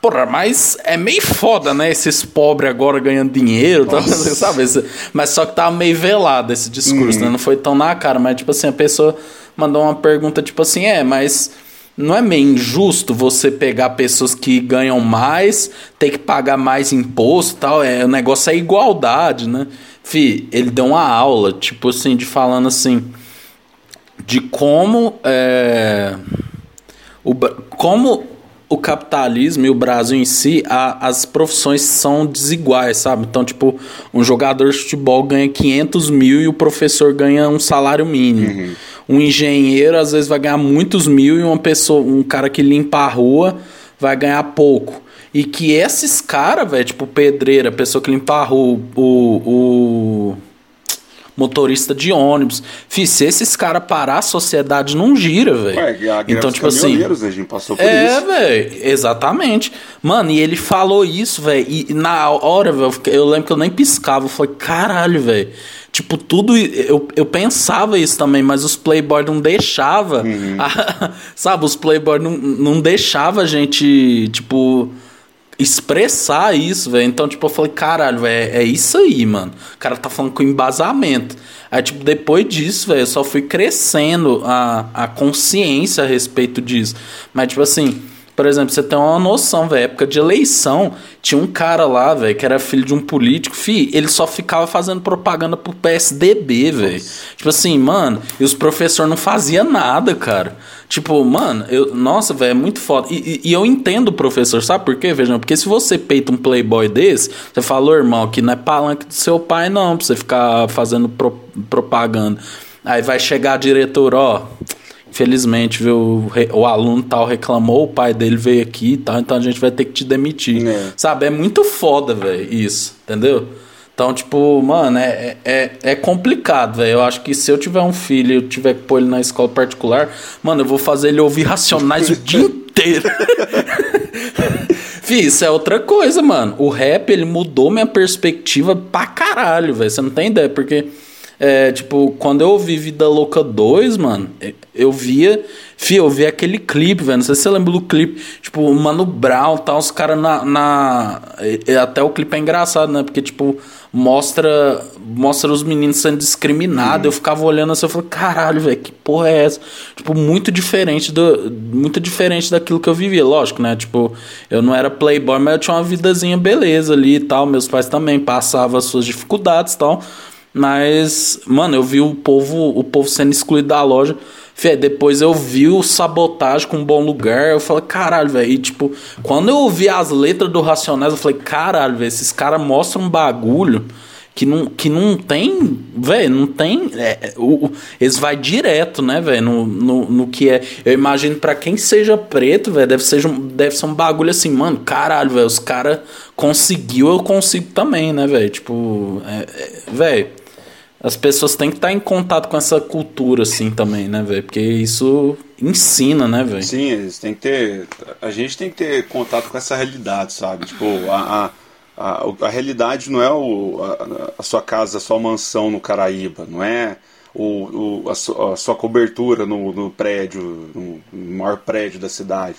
Porra, mas é meio foda, né? Esses pobres agora ganhando dinheiro, tá, [LAUGHS] sabe? Mas só que tava meio velado esse discurso, uhum. né? Não foi tão na cara, mas tipo assim, a pessoa mandou uma pergunta tipo assim, é, mas não é meio injusto você pegar pessoas que ganham mais, ter que pagar mais imposto e tal? É, o negócio é igualdade, né? Fih, ele deu uma aula, tipo assim, de falando assim, de como é, o, como o capitalismo e o Brasil em si, a, as profissões são desiguais, sabe? Então, tipo, um jogador de futebol ganha 500 mil e o professor ganha um salário mínimo. Uhum. Um engenheiro, às vezes, vai ganhar muitos mil e uma pessoa, um cara que limpa a rua vai ganhar pouco. E que esses caras, velho, tipo, pedreira, pessoa que limpa a rua, o, o motorista de ônibus. Fih, se esses caras parar, a sociedade não gira, velho. Então, tipo assim. A gente passou por é, isso. velho, exatamente. Mano, e ele falou isso, velho. E na hora, velho, eu lembro que eu nem piscava. Eu falei, caralho, velho. Tipo, tudo. Eu, eu pensava isso também, mas os Playboy não deixava. Uhum. A, [LAUGHS] sabe, os Playboy não, não deixava a gente, tipo expressar isso, velho. Então, tipo, eu falei, caralho, velho, é isso aí, mano. O cara tá falando com embasamento. Aí, tipo, depois disso, velho, eu só fui crescendo a, a consciência a respeito disso. Mas, tipo assim, por exemplo, você tem uma noção, velho, época de eleição, tinha um cara lá, velho, que era filho de um político, fi, ele só ficava fazendo propaganda pro PSDB, velho. Tipo assim, mano, e os professores não faziam nada, cara. Tipo, mano, eu, nossa, velho, é muito foda. E, e, e, eu entendo o professor, sabe por quê? Vejam, porque se você peita um playboy desse, você falou, irmão, que não é palanque do seu pai, não, pra você ficar fazendo pro, propaganda. Aí vai chegar a diretora, ó. Infelizmente, viu, o aluno tal reclamou, o pai dele veio aqui e tal, então a gente vai ter que te demitir. É. Sabe? É muito foda, velho, isso, entendeu? Então, tipo, mano, é, é, é complicado, velho. Eu acho que se eu tiver um filho e eu tiver que pôr ele na escola particular, mano, eu vou fazer ele ouvir Racionais o dia inteiro. [LAUGHS] Fih, isso é outra coisa, mano. O rap, ele mudou minha perspectiva pra caralho, velho. Você não tem ideia, porque é, tipo, quando eu ouvi Vida Louca 2, mano, eu via. Fih, eu vi aquele clipe, velho. Não sei se você lembra do clipe. Tipo, o Mano Brown tal, os caras na, na. Até o clipe é engraçado, né? Porque, tipo, mostra mostra os meninos sendo discriminados. Eu ficava olhando assim, eu falei, caralho, velho, que porra é essa? Tipo, muito diferente do muito diferente daquilo que eu vivia, lógico, né? Tipo, eu não era playboy, mas eu tinha uma vidazinha beleza ali e tal. Meus pais também passavam as suas dificuldades e tal. Mas, mano, eu vi o povo, o povo sendo excluído da loja. Fê, depois eu vi o sabotagem com um bom lugar. Eu falei, caralho, velho. Tipo, quando eu ouvi as letras do Racionais, eu falei, caralho, velho, esses caras mostram um bagulho que não, que não tem, velho, não tem. É, o, eles vai direto, né, velho, no, no, no, que é. Eu imagino para quem seja preto, velho, deve, um, deve ser um bagulho assim, mano, caralho, velho, os caras conseguiu, eu consigo também, né, velho? Tipo, é, é, velho, as pessoas têm que estar em contato com essa cultura, assim, também, né, velho? Porque isso ensina, né, velho? Sim, eles têm que ter. A gente tem que ter contato com essa realidade, sabe? Tipo, a, a a, a realidade não é o, a, a, sua casa, a sua mansão no Caraíba, não é o, o a, sua, a, sua, cobertura no, no prédio, no, maior prédio da cidade.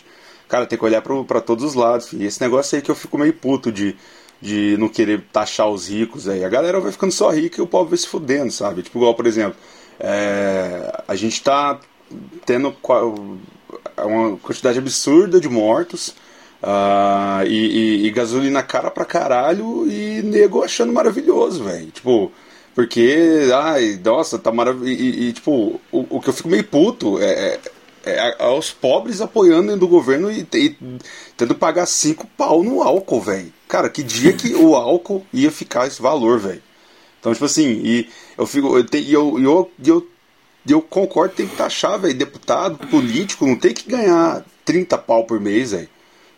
Cara, tem que olhar para todos os lados. E esse negócio aí que eu fico meio puto de, de não querer taxar os ricos aí. A galera vai ficando só rica e o povo vai se fudendo, sabe? Tipo, igual, por exemplo, é, a gente tá tendo uma quantidade absurda de mortos Uh, e, e, e, gasolina cara pra caralho e nego achando maravilhoso, velho. Tipo, porque, ai, nossa, tá maravilhoso. E, e, tipo, o, o, que eu fico meio puto é, é, é aos pobres apoiando do governo e, e tendo pagar cinco pau no álcool, velho. Cara, que dia que o álcool ia ficar esse valor, velho. Então, tipo assim, e eu fico. Eu, eu, eu, eu, eu concordo, tem que taxar, velho. Deputado, político, não tem que ganhar 30 pau por mês, velho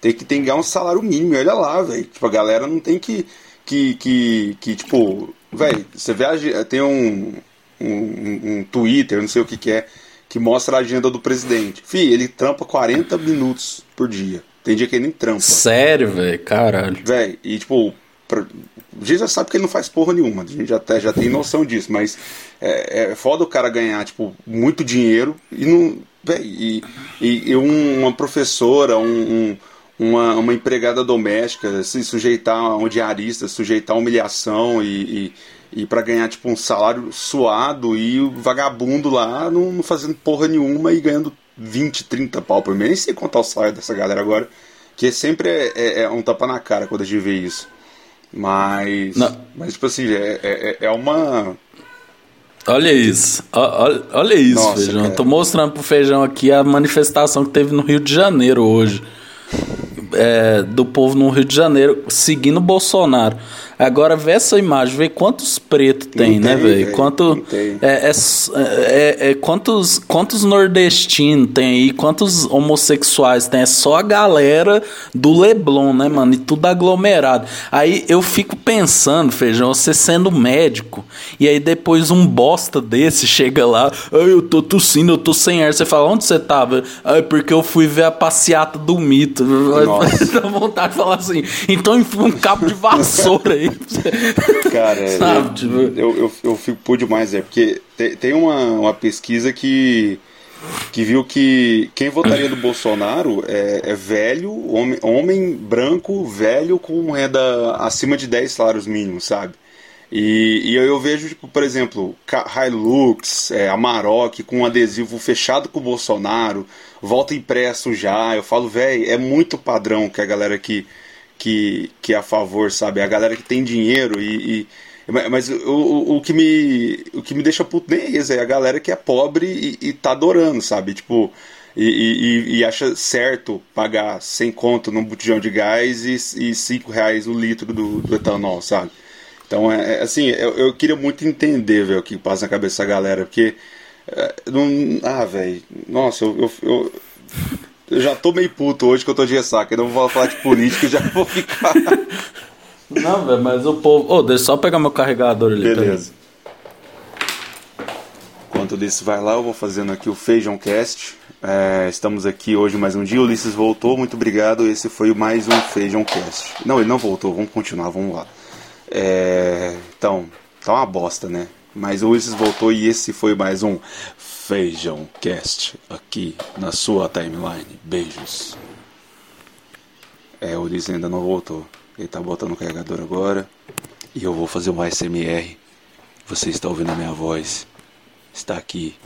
tem que, tem que ganhar um salário mínimo. olha lá, velho. Tipo, a galera não tem que. Que, que, que tipo, velho, você vê, a, tem um, um, um, Twitter, não sei o que, que é, que mostra a agenda do presidente. Fih, ele trampa 40 minutos por dia. Tem dia que ele nem trampa. Sério, velho? Caralho. Velho, e tipo, pra, a gente já sabe que ele não faz porra nenhuma, a gente já, até, já tem noção disso, mas é, é foda o cara ganhar, tipo, muito dinheiro e não. Véi, e, e, e uma professora, um, um uma, uma empregada doméstica se sujeitar a um diarista, sujeitar a humilhação e, e, e para ganhar tipo um salário suado e o vagabundo lá não, não, fazendo porra nenhuma e ganhando 20, 30 pau por mês. Nem sei contar o salário dessa galera agora, que sempre é, é, é um tapa na cara quando a gente vê isso. Mas, não. mas tipo assim, é, é, é uma. Olha isso, olha, olha isso, Nossa, Feijão. Cara. Tô mostrando pro Feijão aqui a manifestação que teve no Rio de Janeiro hoje é, do povo no Rio de Janeiro seguindo Bolsonaro. Agora vê essa imagem, vê quantos pretos tem, né, velho? Quanto é, é, é, é, quantos quantos nordestinos tem aí, quantos homossexuais tem? É só a galera do Leblon, né, mano? E tudo aglomerado. Aí eu fico pensando, feijão, você sendo médico e aí depois um bosta desse chega lá, eu tô tossindo, eu tô sem ar. Você fala, onde você tava? Ah, porque eu fui ver a passeata do mito. [LAUGHS] Dá vontade de falar assim. Então enfia um cabo de vassoura aí [LAUGHS] Cara, Sabe, eu, tipo... eu, eu, eu, fico por demais, é, porque tem, tem uma, uma pesquisa que, que viu que quem votaria do Bolsonaro é, é velho, homem, homem branco, velho, com renda acima de 10 salários mínimos, sabe? E, e eu, eu, vejo, tipo, por exemplo, Hilux, é, Amarok com um adesivo fechado com o Bolsonaro, volta impresso já. Eu falo, velho, é muito padrão que a galera que que, que é a favor, sabe? A galera que tem dinheiro e. e mas o, o, que me, o que me deixa puto nem é isso, é a galera que é pobre e, e tá adorando, sabe? Tipo, e, e, e, acha certo pagar 100 conto num botijão de gás e, e 5 reais o litro do, do etanol, sabe? Então, é, é assim, eu, eu, queria muito entender, velho, o que passa na cabeça da galera, porque. É, não, ah, velho, nossa, eu, eu, eu eu já tô meio puto hoje que eu tô de ressaca. Eu não vou falar de política, já vou ficar. Não, velho, mas o povo. Ô, oh, deixa eu só pegar meu carregador ali. Beleza. Enquanto o Ulisses vai lá, eu vou fazendo aqui o Feijão Cast. É, estamos aqui hoje mais um dia. O Ulisses voltou, muito obrigado. Esse foi mais um Feijão Cast. Não, ele não voltou, vamos continuar, vamos lá. É, então, tá uma bosta, né? Mas o Ulisses voltou e esse foi mais um Feijão Cast aqui na sua timeline. Beijos. É, o Ulisses ainda não voltou. Ele tá botando o carregador agora. E eu vou fazer um ASMR. Você está ouvindo a minha voz. Está aqui,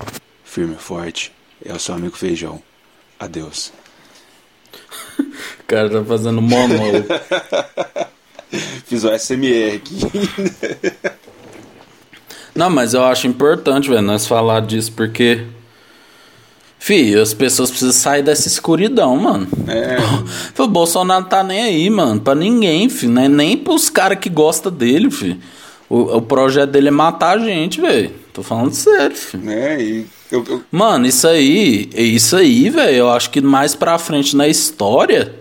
firme e forte. É o seu amigo Feijão. Adeus. o [LAUGHS] cara tá fazendo monólogo. [LAUGHS] Fiz o ASMR aqui. [LAUGHS] Não, mas eu acho importante, velho, nós falar disso, porque. Fih, as pessoas precisam sair dessa escuridão, mano. É. [LAUGHS] o Bolsonaro tá nem aí, mano. Pra ninguém, filho. Né? Nem pros caras que gostam dele, filho. O, o projeto dele é matar a gente, velho. Tô falando sério, filho. É, e eu, eu... Mano, isso aí, isso aí, velho, eu acho que mais pra frente na história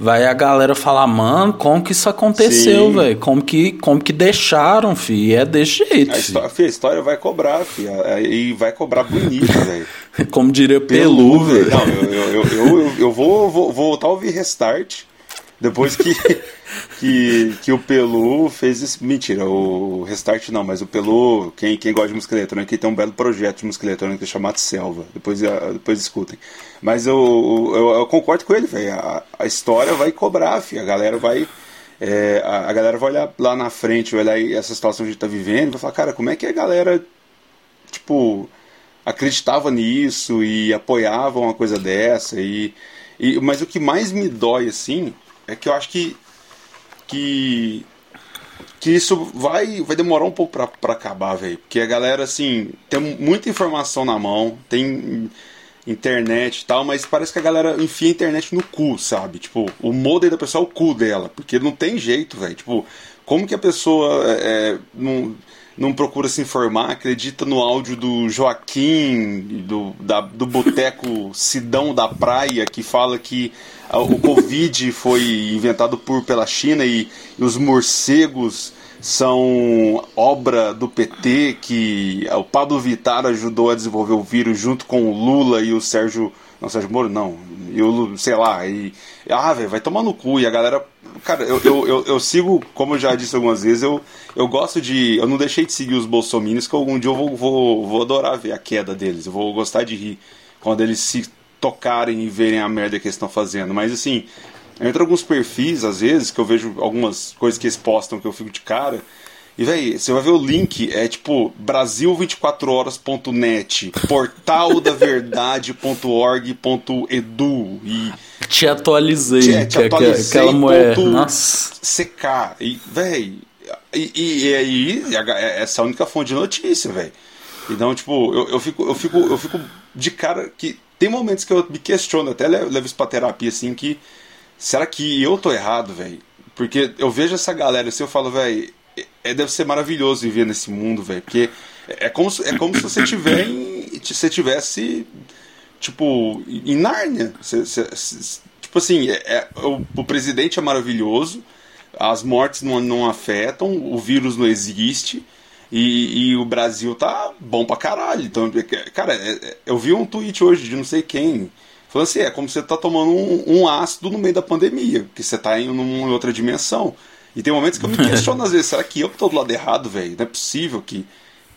vai a galera falar, mano, como que isso aconteceu, velho? Como que, como que deixaram, fi? E é desse jeito. A história, a história vai cobrar, fi. E vai cobrar bonito, [LAUGHS] velho. como diria Pelu, velho. Não, eu, eu, eu, eu, eu vou, vou, vou voltar a ouvir Restart. Depois que, [LAUGHS] que, que o Pelu fez isso. Mentira, o Restart não, mas o Pelu, quem, quem gosta de música eletrônica, tem um belo projeto de música eletrônica chamado Selva. Depois, depois escutem. Mas eu, eu, eu concordo com ele, velho. A, a, história vai cobrar, filho. A galera vai. É, a, a, galera vai olhar lá na frente, vai olhar essa situação que a gente tá vivendo, vai falar, cara, como é que a galera, tipo, acreditava nisso e apoiava uma coisa dessa? E, e, mas o que mais me dói, assim, é que eu acho que que que isso vai vai demorar um pouco para acabar, velho, porque a galera assim tem muita informação na mão, tem internet e tal, mas parece que a galera enfia a internet no cu, sabe? Tipo, o modem da pessoa é o cu dela, porque não tem jeito, velho. Tipo, como que a pessoa é, é, não, não procura se informar, acredita no áudio do Joaquim, do, da, do boteco Sidão da Praia, que fala que o Covid foi inventado por, pela China e, e os morcegos são obra do PT, que o Pablo Vittar ajudou a desenvolver o vírus junto com o Lula e o Sérgio. Não, Sérgio Moro, não. E o, sei lá, e. Ah, velho, vai tomar no cu. E a galera. Cara, eu, eu, eu, eu, sigo, como eu já disse algumas vezes, eu, eu gosto de. Eu não deixei de seguir os bolsominions, que algum dia eu vou, vou, vou adorar ver a queda deles. Eu vou gostar de rir quando eles se tocarem e verem a merda que eles estão fazendo. Mas assim, entre alguns perfis, às vezes, que eu vejo algumas coisas que eles postam que eu fico de cara. E, velho, você vai ver o link, é tipo brasil24horas.net, portaldaverdade.org.edu e... Te atualizei, te, te atualizei aquela mulher, nossa. CK, e, velho, e, e, e aí, essa é a única fonte de notícia, velho. Então, tipo, eu, eu, fico, eu, fico, eu fico de cara que tem momentos que eu me questiono, até levo isso pra terapia, assim, que será que eu tô errado, velho? Porque eu vejo essa galera assim, eu falo, velho, é, deve ser maravilhoso viver nesse mundo, velho, porque é como, é como se você tiver em, você tivesse, tipo, em Nárnia. Tipo assim, é, é, o, o presidente é maravilhoso, as mortes não, não afetam, o vírus não existe, e, e, o Brasil tá bom pra caralho. Então, cara, é, é, eu vi um tweet hoje de não sei quem. Falando assim, é como você tá tomando um, um ácido no meio da pandemia, que você tá em uma outra dimensão. E tem momentos que eu me [LAUGHS] questiono às vezes, será que eu que tô do lado errado, velho? Não é possível que,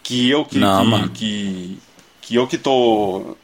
que eu que, não, que, que, que, eu que tô,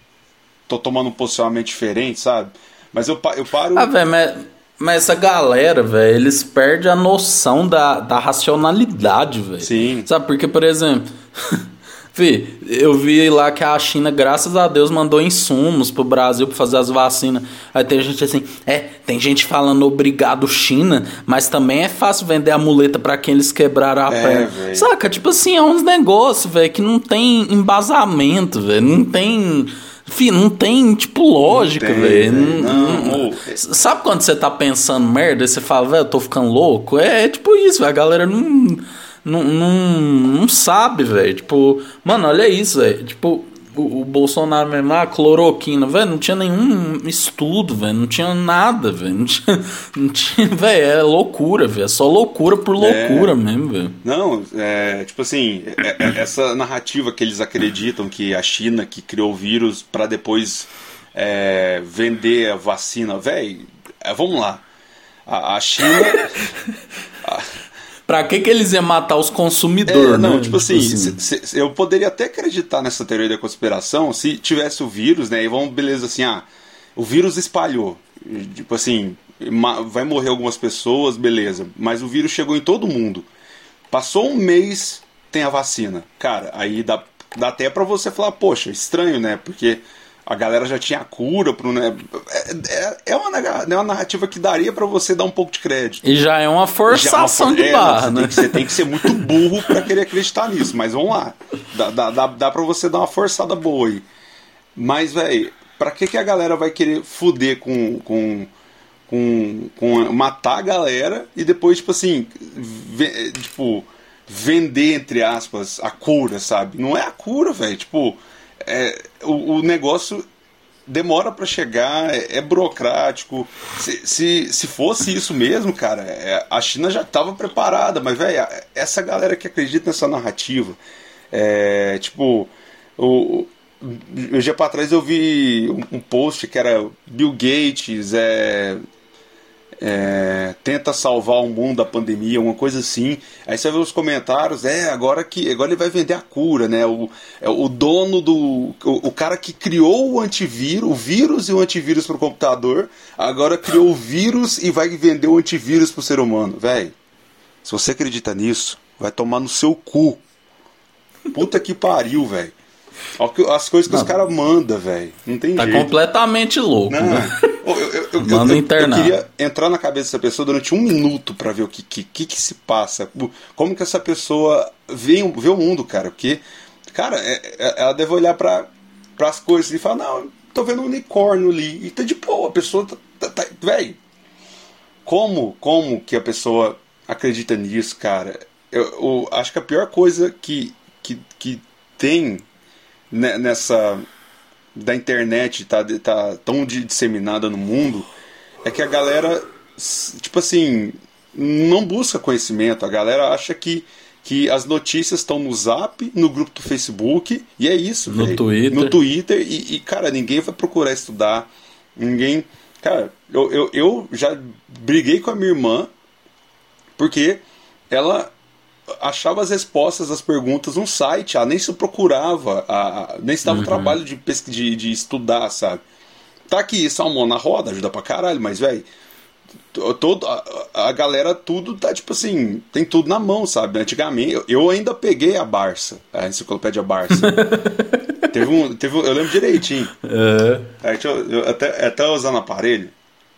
tô tomando um posicionamento diferente, sabe? Mas eu, eu paro. Ah, velho, mas mas essa galera, velho, eles perdem a noção da, da racionalidade, velho. Sim. Sabe, porque, por exemplo. [LAUGHS] Vi, eu vi lá que a China, graças a Deus, mandou insumos pro Brasil pra fazer as vacinas. Aí tem gente assim, é, tem gente falando obrigado China, mas também é fácil vender a muleta para quem eles quebraram a é, perna. Véio. Saca? Tipo assim, é uns negócios, velho, que não tem embasamento, velho. Não tem Fih, não tem, tipo, lógica, velho. Sabe quando você tá pensando merda e você fala, velho, eu tô ficando louco? É, é tipo isso, véio. a galera não, não, não, não sabe, velho. Tipo, mano, olha isso, velho. Tipo, o, o Bolsonaro mesmo, a cloroquina, velho, não tinha nenhum estudo, velho, não tinha nada, velho, não tinha, [LAUGHS] não tinha velho, é loucura, velho, é só loucura por é. loucura é, mesmo, velho. Não, é, tipo assim, é, é, essa narrativa que eles acreditam que a China que criou o vírus para depois é, vender a vacina, velho, é, vamos lá, a, a China... a, [LAUGHS] Pra que, que eles iam matar os consumidores? É, não, né? tipo, assim, tipo assim. Se, se, eu poderia até acreditar nessa teoria da conspiração se tivesse o vírus, né? E vamos, beleza, assim, ah, o vírus espalhou. Tipo assim, vai morrer algumas pessoas, beleza. Mas o vírus chegou em todo mundo. Passou um mês, tem a vacina. Cara, aí dá, dá até pra você falar, poxa, estranho, né? Porque a galera já tinha cura pro né? é, é, é, uma, é uma narrativa que daria para você dar um pouco de crédito. E já é uma forçação é uma, de é, barra, você né? Tem que, você tem que ser muito burro para querer acreditar nisso, mas vamos lá. Dá, dá, dá, dá pra você dar uma forçada boa aí. Mas, velho, pra que, que a galera vai querer fuder com, com, com, com matar a galera e depois, tipo assim, tipo vender, entre aspas, a cura, sabe? Não é a cura, velho. Tipo, é, o, o negócio demora para chegar, é, é, burocrático. Se, se, se fosse isso mesmo, cara, é, a China já estava preparada, mas, velho, essa galera que acredita nessa narrativa, é, tipo, o, um dia para trás eu vi um, um post que era Bill Gates, é é, tenta salvar o mundo da pandemia, uma coisa assim. Aí você vê os comentários, é, agora que agora ele vai vender a cura, né? O, é, o dono do. O, o cara que criou o antivírus, o vírus e o antivírus para o computador, agora criou o vírus e vai vender o antivírus para o ser humano. Velho, se você acredita nisso, vai tomar no seu cu. Puta que pariu, velho. As coisas que não, os caras mandam, velho. Não tem tá jeito. Tá completamente louco. Não, né? eu, eu, eu, Manda internar. Eu queria entrar na cabeça dessa pessoa durante um minuto para ver o que, que, que, que, se passa. Como que essa pessoa vê, vê o mundo, cara. Porque, cara, é, é, ela deve olhar para as coisas e falar: Não, tô vendo um unicórnio ali. E tá de boa, a pessoa tá. tá, tá velho. Como, como que a pessoa acredita nisso, cara? Eu, eu, acho que a pior coisa que, que, que tem nessa da internet tá, tá tão disseminada no mundo é que a galera tipo assim não busca conhecimento a galera acha que que as notícias estão no Zap, no grupo do Facebook, e é isso, No véio. Twitter. No Twitter, e, e, cara, ninguém vai procurar estudar, ninguém. Cara, eu, eu, eu já briguei com a minha irmã, porque ela achava as respostas das perguntas no site, ela nem se procurava, a, nem se dava uhum. o trabalho de, de, de estudar, sabe? Tá aqui, salmão na roda, ajuda pra caralho, mas, velho, todo a, a, galera tudo tá tipo assim tem tudo na mão sabe antigamente eu, eu ainda peguei a Barça a enciclopédia Barça [LAUGHS] teve um teve um, eu lembro direitinho uhum. aí eu, eu, até até usando aparelho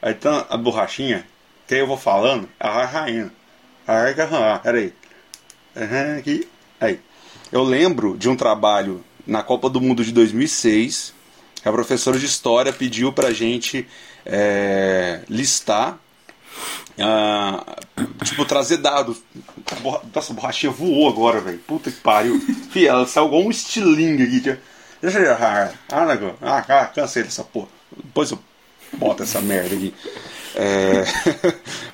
aí tá a borrachinha que aí eu vou falando a rainha a peraí Uhum, aqui. Aí. Eu lembro de um trabalho na Copa do Mundo de 2006 que a professora de história pediu pra gente é, listar uh, tipo, trazer dados. Nossa, a borrachinha voou agora, velho. Puta que pariu. Fih, ela saiu igual um estilingue aqui. Deixa eu ah, ah, ah, ah, cansei dessa porra. Depois eu boto essa merda aqui. É...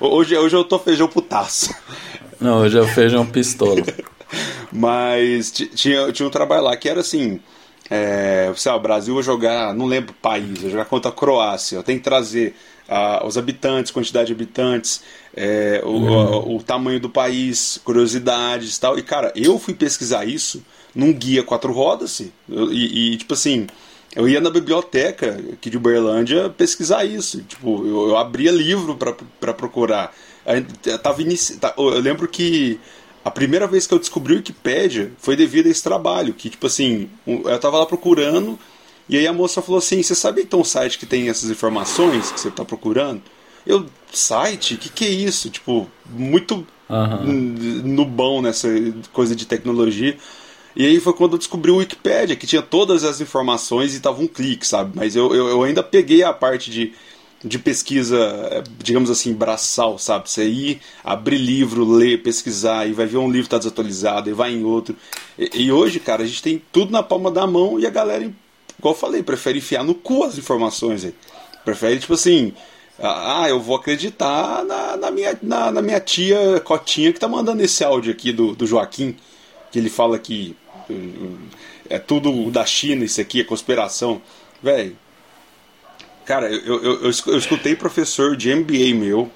[LAUGHS] hoje, hoje eu tô feijão putaço. Não, hoje é feijão pistola. [LAUGHS] Mas tinha, tinha um trabalho lá que era assim. É, sei lá, o Brasil vai jogar, não lembro o país, vai jogar contra a Croácia. Tem que trazer uh, os habitantes, quantidade de habitantes, é, o, uhum. o, o, tamanho do país, curiosidades e tal. E cara, eu fui pesquisar isso num guia quatro rodas. Eu, e, e, tipo assim, eu ia na biblioteca aqui de Uberlândia pesquisar isso. Tipo, eu, eu abria livro para procurar. Tava inici... Tá, eu lembro que a primeira vez que eu descobri o Wikipedia foi devido a esse trabalho, que tipo assim, eu tava lá procurando e aí a moça falou assim: "Você sabe então um site que tem essas informações que você está procurando?" Eu, site? O que, que é isso? Tipo, muito uhum. no bom nessa coisa de tecnologia. E aí foi quando eu descobri o Wikipedia, que tinha todas as informações e tava um clique, sabe? Mas eu, eu, eu ainda peguei a parte de de pesquisa, digamos assim, braçal, sabe? Você ir, abrir livro, ler, pesquisar, e vai ver um livro que tá desatualizado, e vai em outro. E, e, hoje, cara, a gente tem tudo na palma da mão e a galera, igual eu falei, prefere enfiar no cu as informações aí. Prefere, tipo assim, ah, eu vou acreditar na, na minha, na, na, minha tia Cotinha que tá mandando esse áudio aqui do, do Joaquim, que ele fala que uh, é tudo da China, isso aqui é conspiração. Velho, Cara, eu, eu, eu, eu escutei professor de MBA meu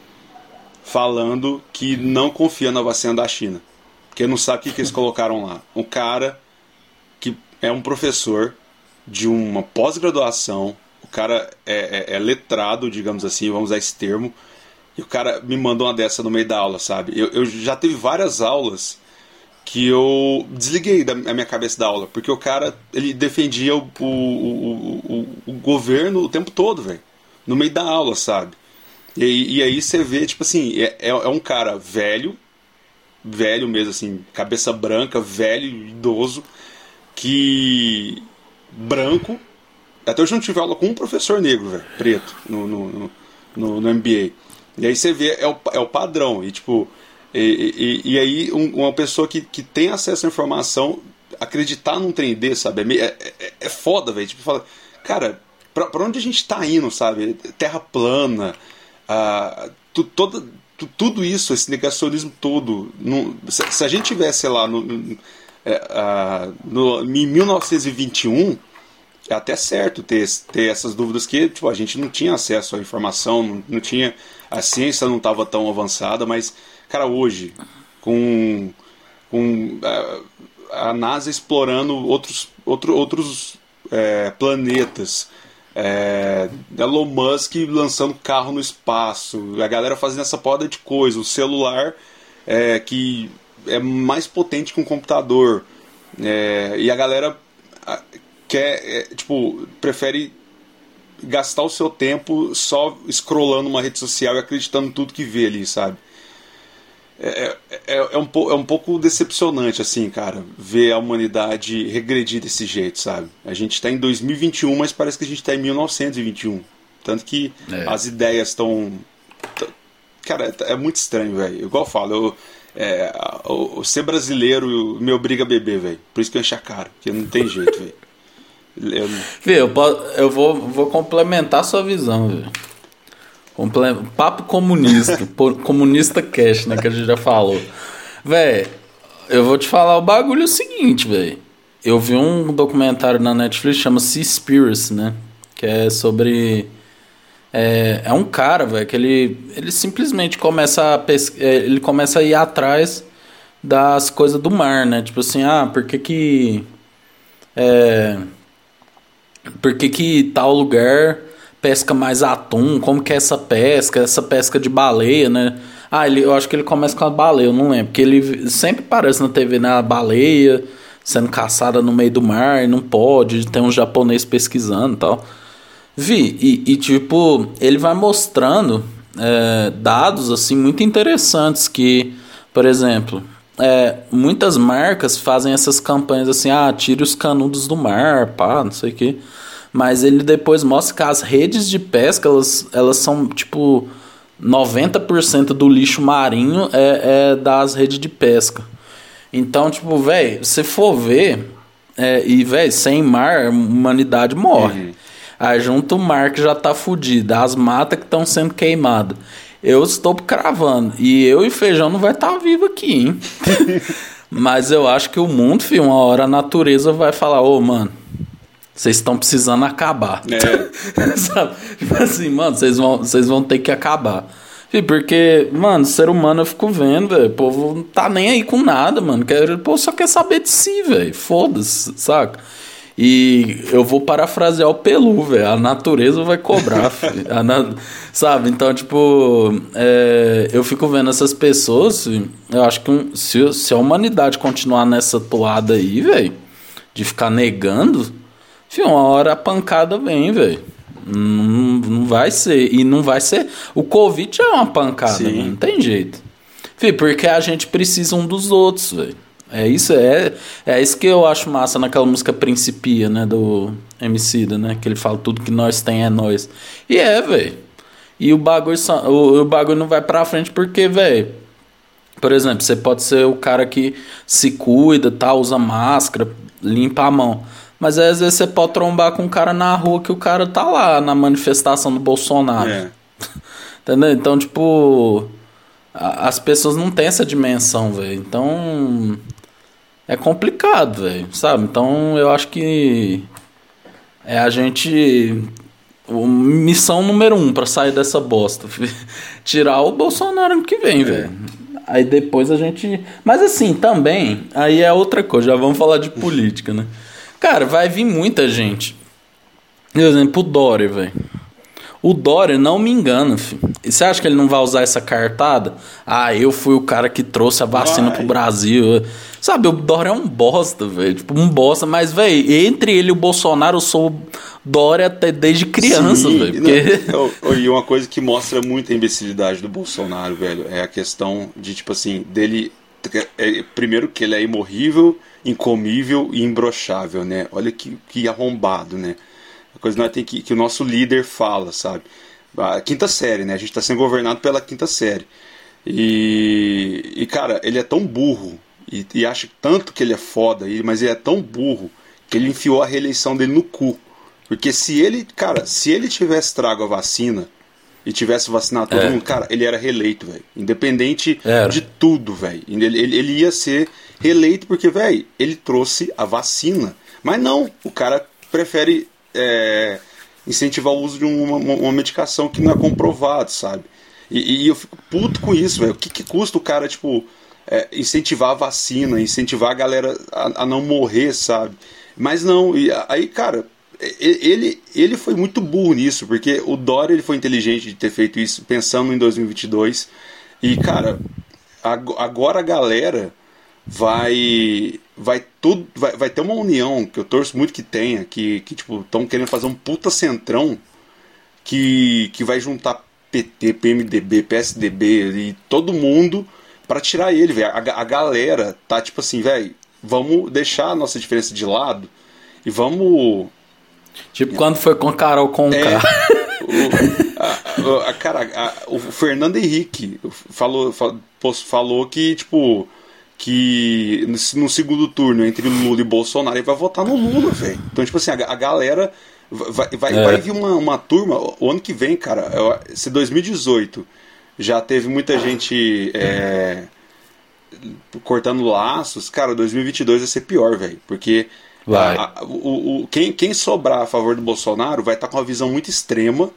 falando que não confia na vacina da China. Porque não sabe o que, que eles [LAUGHS] colocaram lá. Um cara que é um professor de uma pós-graduação, o cara é, é, é, letrado, digamos assim, vamos usar esse termo, e o cara me mandou uma dessa no meio da aula, sabe? Eu, eu já teve várias aulas que eu desliguei da minha cabeça da aula, porque o cara ele defendia o, o, o, o governo o tempo todo, velho, no meio da aula, sabe? E, e aí você vê, tipo assim, é, é, é um cara velho, velho mesmo, assim, cabeça branca, velho, idoso, que. branco. Até hoje não tive aula com um professor negro, velho, preto, no, no, no, no, MBA. E aí você vê, é o, é o padrão. E tipo, E, e, e aí, um, uma pessoa que, que tem acesso à informação, acreditar num trem desse, sabe? É, é, é, é foda, velho. Tipo, fala, cara, pra, pra onde a gente tá indo, sabe? Terra plana, ah, tu, toda, tu, tudo isso, esse negacionismo todo. Se, se, a gente tivesse lá no, no, ah, no, em 1921 é até certo ter, ter essas dúvidas que tipo, a gente não tinha acesso à informação, não, não tinha a ciência não estava tão avançada, mas cara hoje com, com a, a NASA explorando outros, outro, outros é, planetas, é, Elon Musk lançando carro no espaço, a galera fazendo essa poda de coisa, o celular é, que é mais potente que um computador, é, e a galera quer, é, tipo, prefere gastar o seu tempo só scrollando uma rede social e acreditando em tudo que vê ali, sabe? É, é, é, é, um, é um pouco decepcionante, assim, cara, ver a humanidade regredir desse jeito, sabe? A gente está em 2021, mas parece que a gente está em 1921. Tanto que é. as ideias estão. Cara, é, muito estranho, velho. Igual eu falo, eu, é, o, ser brasileiro me obriga a beber, velho. Por isso que eu encho a cara, porque não tem jeito, velho. [LAUGHS] Eu... Vê, eu, eu vou, vou complementar a sua visão, velho. Comple... Papo comunista, [LAUGHS] comunista cash, né, que a gente já falou. Véi, eu vou te falar o bagulho é o seguinte, velho. Eu vi um documentário na Netflix chama Seaspiracy, né? Que é sobre. É, é um cara, velho, que ele, ele simplesmente começa a pes... É, ele começa a ir atrás das coisas do mar, né? Tipo assim, ah, por que que. É, por que, que tal lugar pesca mais atum? Como que é essa pesca? Essa pesca de baleia, né? Ah, ele, eu acho que ele começa com a baleia, eu não lembro. Porque ele sempre aparece na TV, né? A baleia sendo caçada no meio do mar, e não pode, tem um japonês pesquisando e tal. Vi, e, e, tipo, ele vai mostrando é, dados assim muito interessantes que, por exemplo, é, muitas marcas fazem essas campanhas assim, ah, tire os canudos do mar, pá, não sei o que. Mas ele depois mostra que as redes de pesca, elas, elas são tipo 90% do lixo marinho é, é, das redes de pesca. Então, tipo, velho, se for ver, é, e velho, sem mar, a humanidade morre. Uhum. Aí junto o mar que já tá fudido, as matas que estão sendo queimadas. Eu estou cravando. E eu e Feijão não vai estar tá vivo aqui, hein? [LAUGHS] Mas eu acho que o mundo, filho, uma hora a natureza vai falar, ô, oh, mano, vocês estão precisando acabar. É. [LAUGHS] Sabe? Tipo assim, mano, vocês vão, vocês vão ter que acabar. Porque, mano, ser humano eu fico vendo, velho. O povo não tá nem aí com nada, mano. Quer, o povo só quer saber de si, velho. Foda-se, saca? E eu vou parafrasear o Pelu, velho. A natureza vai cobrar, [LAUGHS] filho. Na... Sabe? Então, tipo, é... eu fico vendo essas pessoas. Eu acho que um... se, se a humanidade continuar nessa toada aí, velho, de ficar negando, filho, uma hora a pancada vem, velho. Não, não vai ser. E não vai ser. O Covid é uma pancada, não tem jeito. Filho, porque a gente precisa um dos outros, velho. É isso, é, é isso que eu acho massa naquela música Principia, né, do Emicida, né, que ele fala tudo que nós tem é nós. E é, velho. E o bagulho, o, o bagulho não vai pra frente porque, velho, por exemplo, você pode ser o cara que se cuida, tá, usa máscara, limpa a mão. Mas às vezes você pode trombar com um cara na rua que o cara tá lá na manifestação do Bolsonaro. É. [LAUGHS] Entendeu? Então, tipo, as pessoas não têm essa dimensão, velho. Então, é complicado, velho, sabe? Então eu acho que é a gente. Missão número um para sair dessa bosta. [LAUGHS] Tirar o Bolsonaro ano que vem, é. velho. Aí depois a gente. Mas assim, também, aí é outra coisa, já vamos falar de política, né? Cara, vai vir muita gente. Por exemplo, o Dória, velho. O Dória, não me engana, filho. E você acha que ele não vai usar essa cartada? Ah, eu fui o cara que trouxe a vacina pro Brasil. Sabe, o Dória é um bosta, velho. Tipo, um bosta. Mas, velho, entre ele e o Bolsonaro, eu sou Dória até desde criança, velho. Porque... [LAUGHS] E uma coisa que mostra muito a imbecilidade do Bolsonaro, velho, é a questão de, tipo assim, dele. É, primeiro que ele é imorrível, incomível e imbrochável, né? Olha que, que arrombado, né? A coisa não é tem que, que o nosso líder fala, sabe? A quinta série, né? A gente está sendo governado pela quinta série. E, e cara, ele é tão burro e, e acha tanto que ele é foda, mas ele é tão burro que ele enfiou a reeleição dele no cu. Porque se ele, cara, se ele tivesse trago a vacina e tivesse vacinado todo é. mundo, cara, ele era reeleito, velho. Independente era. de tudo, velho. Ele, ele, ele, ia ser reeleito porque, velho, ele trouxe a vacina. Mas não, o cara prefere é, incentivar o uso de uma, uma, medicação que não é comprovado, sabe? E, e eu fico puto com isso, velho. O que, que custa o cara, tipo, é, incentivar a vacina, incentivar a galera a, a não morrer, sabe? Mas não, e aí, cara, ele, ele foi muito burro nisso, porque o Dória ele foi inteligente de ter feito isso pensando em 2022. E, cara, agora a galera vai vai tudo vai, vai ter uma união que eu torço muito que tenha que, que tipo estão querendo fazer um puta centrão que, que vai juntar PT, PMDB, PSDB e todo mundo para tirar ele, velho. A, a galera tá tipo assim, velho, vamos deixar a nossa diferença de lado e vamos Tipo quando foi com a Carol com o é, o, a, a, cara, a, o Fernando Henrique falou, falou que, tipo, que no segundo turno entre Lula e Bolsonaro ele vai votar no Lula, velho. Então, tipo assim, a, a galera vai, vai, é. vai vir uma, uma turma o ano que vem, cara. Se 2018 já teve muita gente é, cortando laços, cara, 2022 vai ser pior, velho. Porque Vai. A, a, o, o, quem, quem sobrar a favor do Bolsonaro vai estar tá com uma visão muito extrema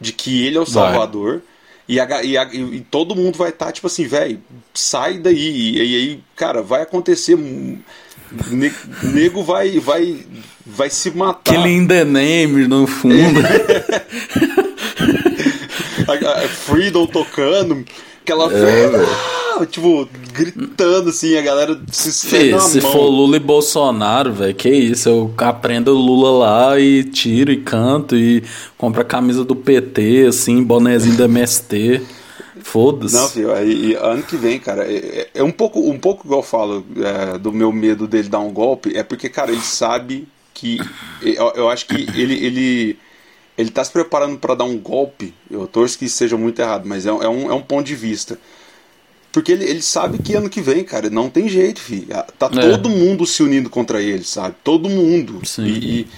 de que ele é o salvador. E, a, e, a, e, todo mundo vai estar tá, tipo assim, velho, sai daí. E, aí, cara, vai acontecer. nego vai, vai, vai se matar. Killing the name no fundo. [LAUGHS] É. Freedom tocando. Aquela. É, tipo, gritando assim, a galera se Fê, Se mão. for Lula e Bolsonaro, velho, que isso? Eu aprendo Lula lá e tiro e canto e compro a camisa do PT, assim, bonézinho da MST. Foda-se. Não, filho, aí, ano que vem, cara, é, é, é, um pouco um pouco igual eu falo é, do meu medo dele dar um golpe, é porque, cara, ele sabe que. Eu, eu acho que ele, ele, ele tá se preparando para dar um golpe. Eu torço que seja muito errado, mas é, é, um, é um ponto de vista. Porque ele, ele sabe que ano que vem, cara, não tem jeito, filho. Ah, tá é. todo mundo se unindo contra ele, sabe? Todo mundo. Sim. E,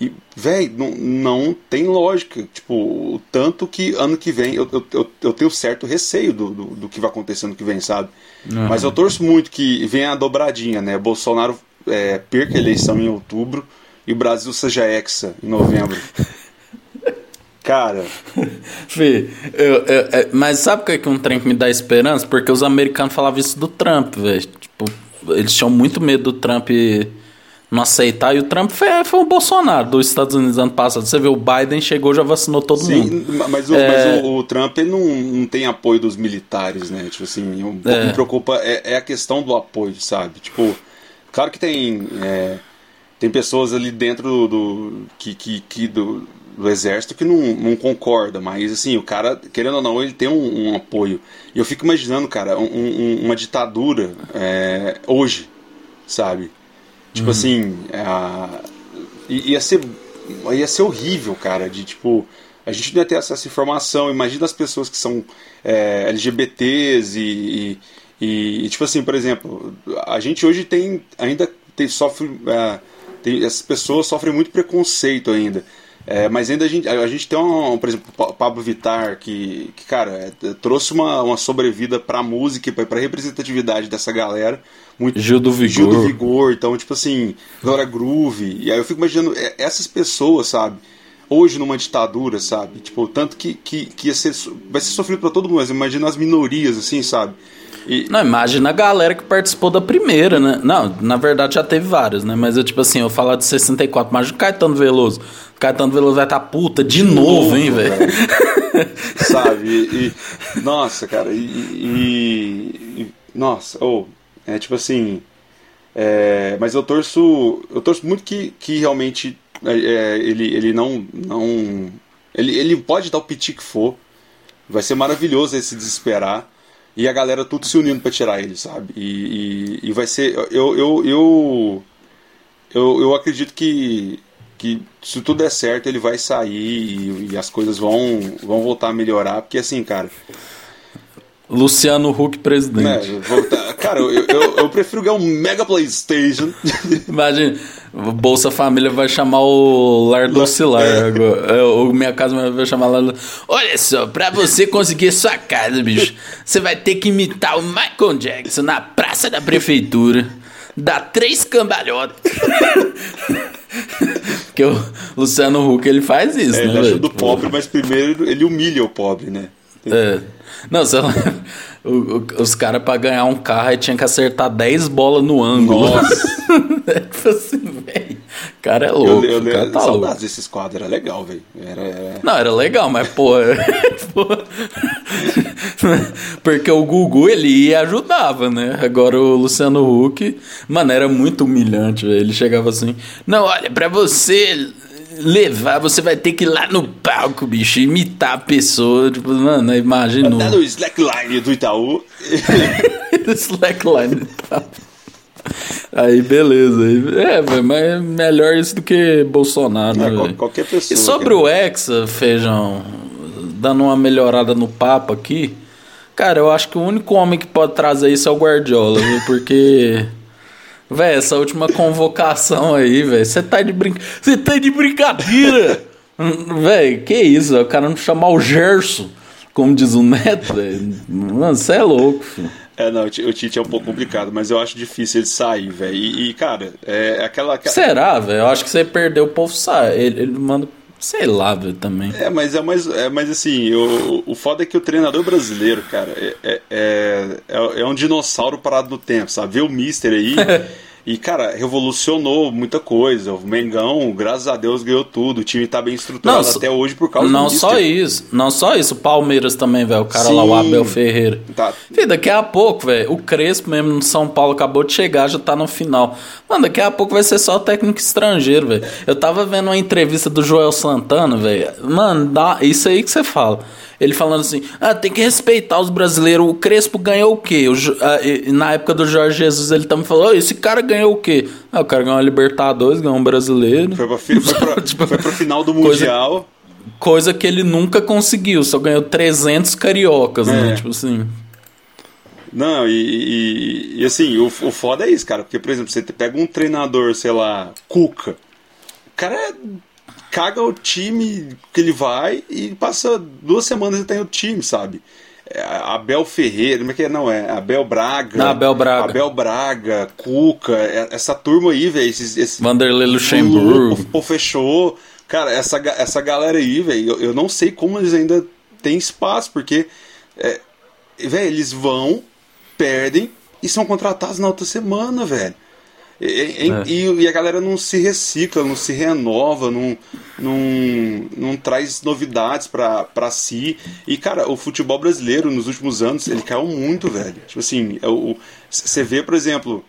e, e velho, não, não tem lógica. Tipo, o tanto que ano que vem eu, eu, eu tenho certo receio do, do, do, que vai acontecer ano que vem, sabe? Uhum. Mas eu torço muito que venha a dobradinha, né? Bolsonaro é, perca a eleição em outubro e o Brasil seja hexa em novembro. [LAUGHS] Cara. [LAUGHS] Fê, eu, eu, é, mas sabe o que, é que um trem que me dá esperança? Porque os americanos falavam isso do Trump, velho. Tipo, eles tinham muito medo do Trump não aceitar. E o Trump foi, foi o Bolsonaro dos Estados Unidos ano passado. Você vê, o Biden chegou já vacinou todo Sim, mundo. Mas, o, é... mas o, o, Trump não, não tem apoio dos militares, né? Tipo assim, o que é. me preocupa é, é, a questão do apoio, sabe? Tipo, claro que tem. É, tem pessoas ali dentro do, do que, que, que do, do exército que não, não concorda, mas assim, o cara, querendo ou não, ele tem um, um apoio. E eu fico imaginando, cara, um, um, uma ditadura é, hoje, sabe? Tipo uhum. assim, é, ia, ser, ia ser horrível, cara, de tipo. A gente não ia ter acesso à informação. Imagina as pessoas que são é, LGBTs e, e, e, tipo assim, por exemplo, a gente hoje tem ainda tem, sofre. É, tem, essas pessoas sofrem muito preconceito ainda. É, mas ainda a gente, a gente tem, um, por exemplo, o Pablo Vittar, que, que cara, é, trouxe uma, uma sobrevida pra música e pra, representatividade dessa galera. Muito, Gil do Vigor. Gil do Vigor, então, tipo assim, Glória Groove. E aí eu fico imaginando é, essas pessoas, sabe? Hoje numa ditadura, sabe? Tipo, tanto que, que, que ia ser, vai ser sofrido pra todo mundo, mas imagina as minorias, assim, sabe? E... Não, imagina a galera que participou da primeira, né? Não, na verdade já teve várias, né? Mas eu, tipo assim, eu falar de 64, imagina o Caetano Veloso. O Caetano Veloso vai estar tá puta de, de novo, novo, hein, velho? [LAUGHS] Sabe? E, e, nossa, cara, e. e nossa, ou. Oh, é tipo assim. É, mas eu torço. Eu torço muito que, que realmente é, é ele, ele não. não ele, ele pode dar o piti que for. Vai ser maravilhoso esse desesperar e a galera tudo se unindo para tirar ele, sabe? E, e, e, vai ser. Eu, eu, eu, eu, eu acredito que, que se tudo der certo, ele vai sair e, e, as coisas vão, vão voltar a melhorar, porque assim, cara. Luciano Huck presidente. É, cara, eu, eu, eu, prefiro ganhar um Mega Playstation. Imagina, Bolsa Família vai chamar o Lar do Oscilar é. agora. É, o Minha Casa vai chamar lá. Olha só, pra você conseguir sua casa, bicho, você vai ter que imitar o Michael Jackson na praça da prefeitura. Dá três cambalhotas. Porque o Luciano Huck ele faz isso, é, né? Ele ajuda o pobre, mas primeiro ele humilha o pobre, né? É. Não, você [LAUGHS] os caras pra ganhar um carro tinha que acertar 10 bolas no ângulo. Nossa! [LAUGHS] é tipo assim, velho. O cara é louco. Eu, eu, o cara tá saudades desses quadros, era legal, velho. Era. Não, era legal, mas, pô. [LAUGHS] Porque o Gugu, ele ia e ajudava, né? Agora o Luciano Huck, mano, era muito humilhante, velho. Ele chegava assim: Não, olha, pra você levar, você vai ter que ir lá no palco, bicho, imitar a pessoa. Tipo, mano, imaginou. Tá no slackline do Itaú. [LAUGHS] slackline do Itaú. Aí, beleza. É, véio, mas é melhor isso do que Bolsonaro, é, né, Qualquer pessoa. E sobre o Hexa, Feijão, dando uma melhorada no papo aqui, cara, eu acho que o único homem que pode trazer isso é o Guardiola, viu? Porque Véi, essa última convocação aí, velho. Você tá de brin... Você tá de brincadeira! Véi, que isso? O cara não chamar o Gerson, como diz o Neto, velho. Mano, você é louco, filho. É, não, o Tite é um pouco complicado, mas eu acho difícil ele sair, velho. E, e, cara, é aquela. aquela... Será, velho? Eu acho que você perdeu o povo sai. Ele, ele manda. Sei lá, velho, também. É, mas é mais, é mais assim, o, o foda é que o treinador brasileiro, cara, é, é, é, é um dinossauro parado no tempo, sabe? Vê o Mister aí. [LAUGHS] E, cara, revolucionou muita coisa. O Mengão, graças a Deus, ganhou tudo. O time tá bem estruturado não, até hoje por causa não do Não só isso, não só isso. O Palmeiras também, velho. O cara Sim. lá, o Abel Ferreira. Tá. Fih, daqui a pouco, velho, o Crespo mesmo no São Paulo acabou de chegar, já tá no final. Mano, daqui a pouco vai ser só técnico estrangeiro, velho. Eu tava vendo uma entrevista do Joel Santana, velho. Mano, dá, isso aí que você fala. Ele falando assim: ah, tem que respeitar os brasileiros. O Crespo ganhou o quê? O, ah, na época do Jorge Jesus, ele também falou: esse cara ganhou o quê? Ah, o cara ganhou a Libertadores, ganhou um brasileiro. Foi pra, foi pra, [LAUGHS] tipo, foi pro final do Mundial. Coisa, coisa, que ele nunca conseguiu, só ganhou 300 cariocas, né? é. né? Tipo assim. Não, e, e, e, assim, o, o foda é isso, cara. Porque, por exemplo, você pega um treinador, sei lá, Cuca. O cara é caga o time que ele vai e passa duas semanas e tem o time, sabe? É, Abel Ferreira, como é que é? Não, é Abel Braga. Não, Abel Braga. Abel Braga, Cuca, é, essa turma aí, velho. Vanderlei Luxemburgo. Pô, fechou. Cara, essa, essa galera aí, velho, eu, eu, não sei como eles ainda têm espaço, porque, é, velho, eles vão, perdem e são contratados na outra semana, velho. E, é. e, e, a galera não se recicla, não se renova, não, não, não traz novidades para si. E, cara, o futebol brasileiro nos últimos anos, ele caiu muito, velho. Tipo assim, você vê, por exemplo,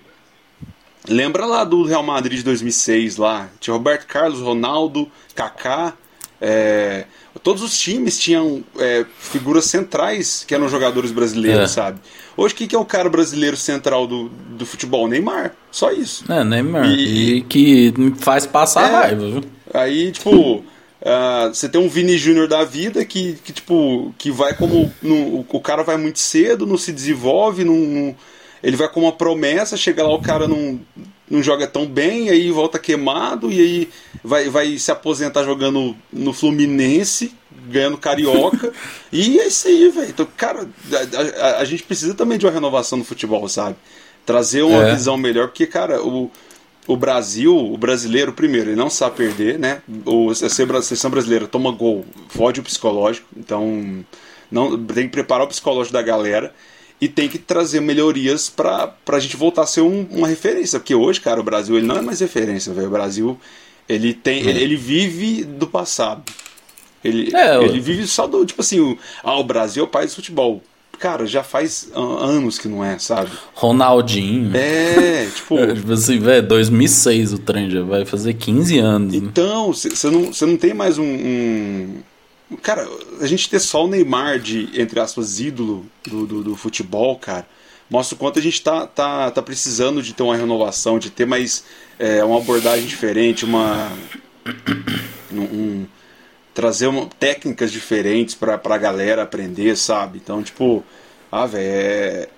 lembra lá do Real Madrid de 2006 lá? Tinha Roberto Carlos, Ronaldo, Kaká. É, todos os times tinham é, figuras centrais que eram jogadores brasileiros, é. sabe? Hoje, o que, que é o cara brasileiro central do, do futebol? Neymar. Só isso. É, Neymar. E, e que faz passar é, raiva, viu? Aí, tipo. Uh, você tem um Vini Júnior da vida que, que, tipo, que vai como. No, o cara vai muito cedo, não se desenvolve, não, não, ele vai com uma promessa, chega lá, o cara não, não joga tão bem, aí volta queimado, e aí vai, vai se aposentar jogando no Fluminense, ganhando carioca. [LAUGHS] e é isso aí, velho. Então, cara, a, a, a, gente precisa também de uma renovação no futebol, sabe? Trazer uma é. visão melhor, porque, cara, o, o Brasil, o brasileiro, primeiro, ele não sabe perder, né? O, a seleção brasileira toma gol, fode o psicológico, então não tem que preparar o psicológico da galera e tem que trazer melhorias para a gente voltar a ser um, uma referência, porque hoje, cara, o Brasil ele não é mais referência, velho. O Brasil ele tem, é. ele, ele vive do passado. Ele, é, ele vive só do, tipo assim, o, ah, o Brasil é o país do futebol. Cara, já faz anos que não é, sabe? Ronaldinho. É, [LAUGHS] tipo. É, tipo assim, velho, 2006 o trem já vai fazer 15 anos. Né? Então, você não, não tem mais um, um, Cara, a gente ter só o Neymar de, entre aspas, ídolo do, do, do futebol, cara, mostra o quanto a gente tá, tá, tá precisando de ter uma renovação, de ter mais é, uma abordagem diferente, uma. Um, trazer uma, técnicas diferentes para a galera aprender, sabe? Então, tipo, Ah, velho, é,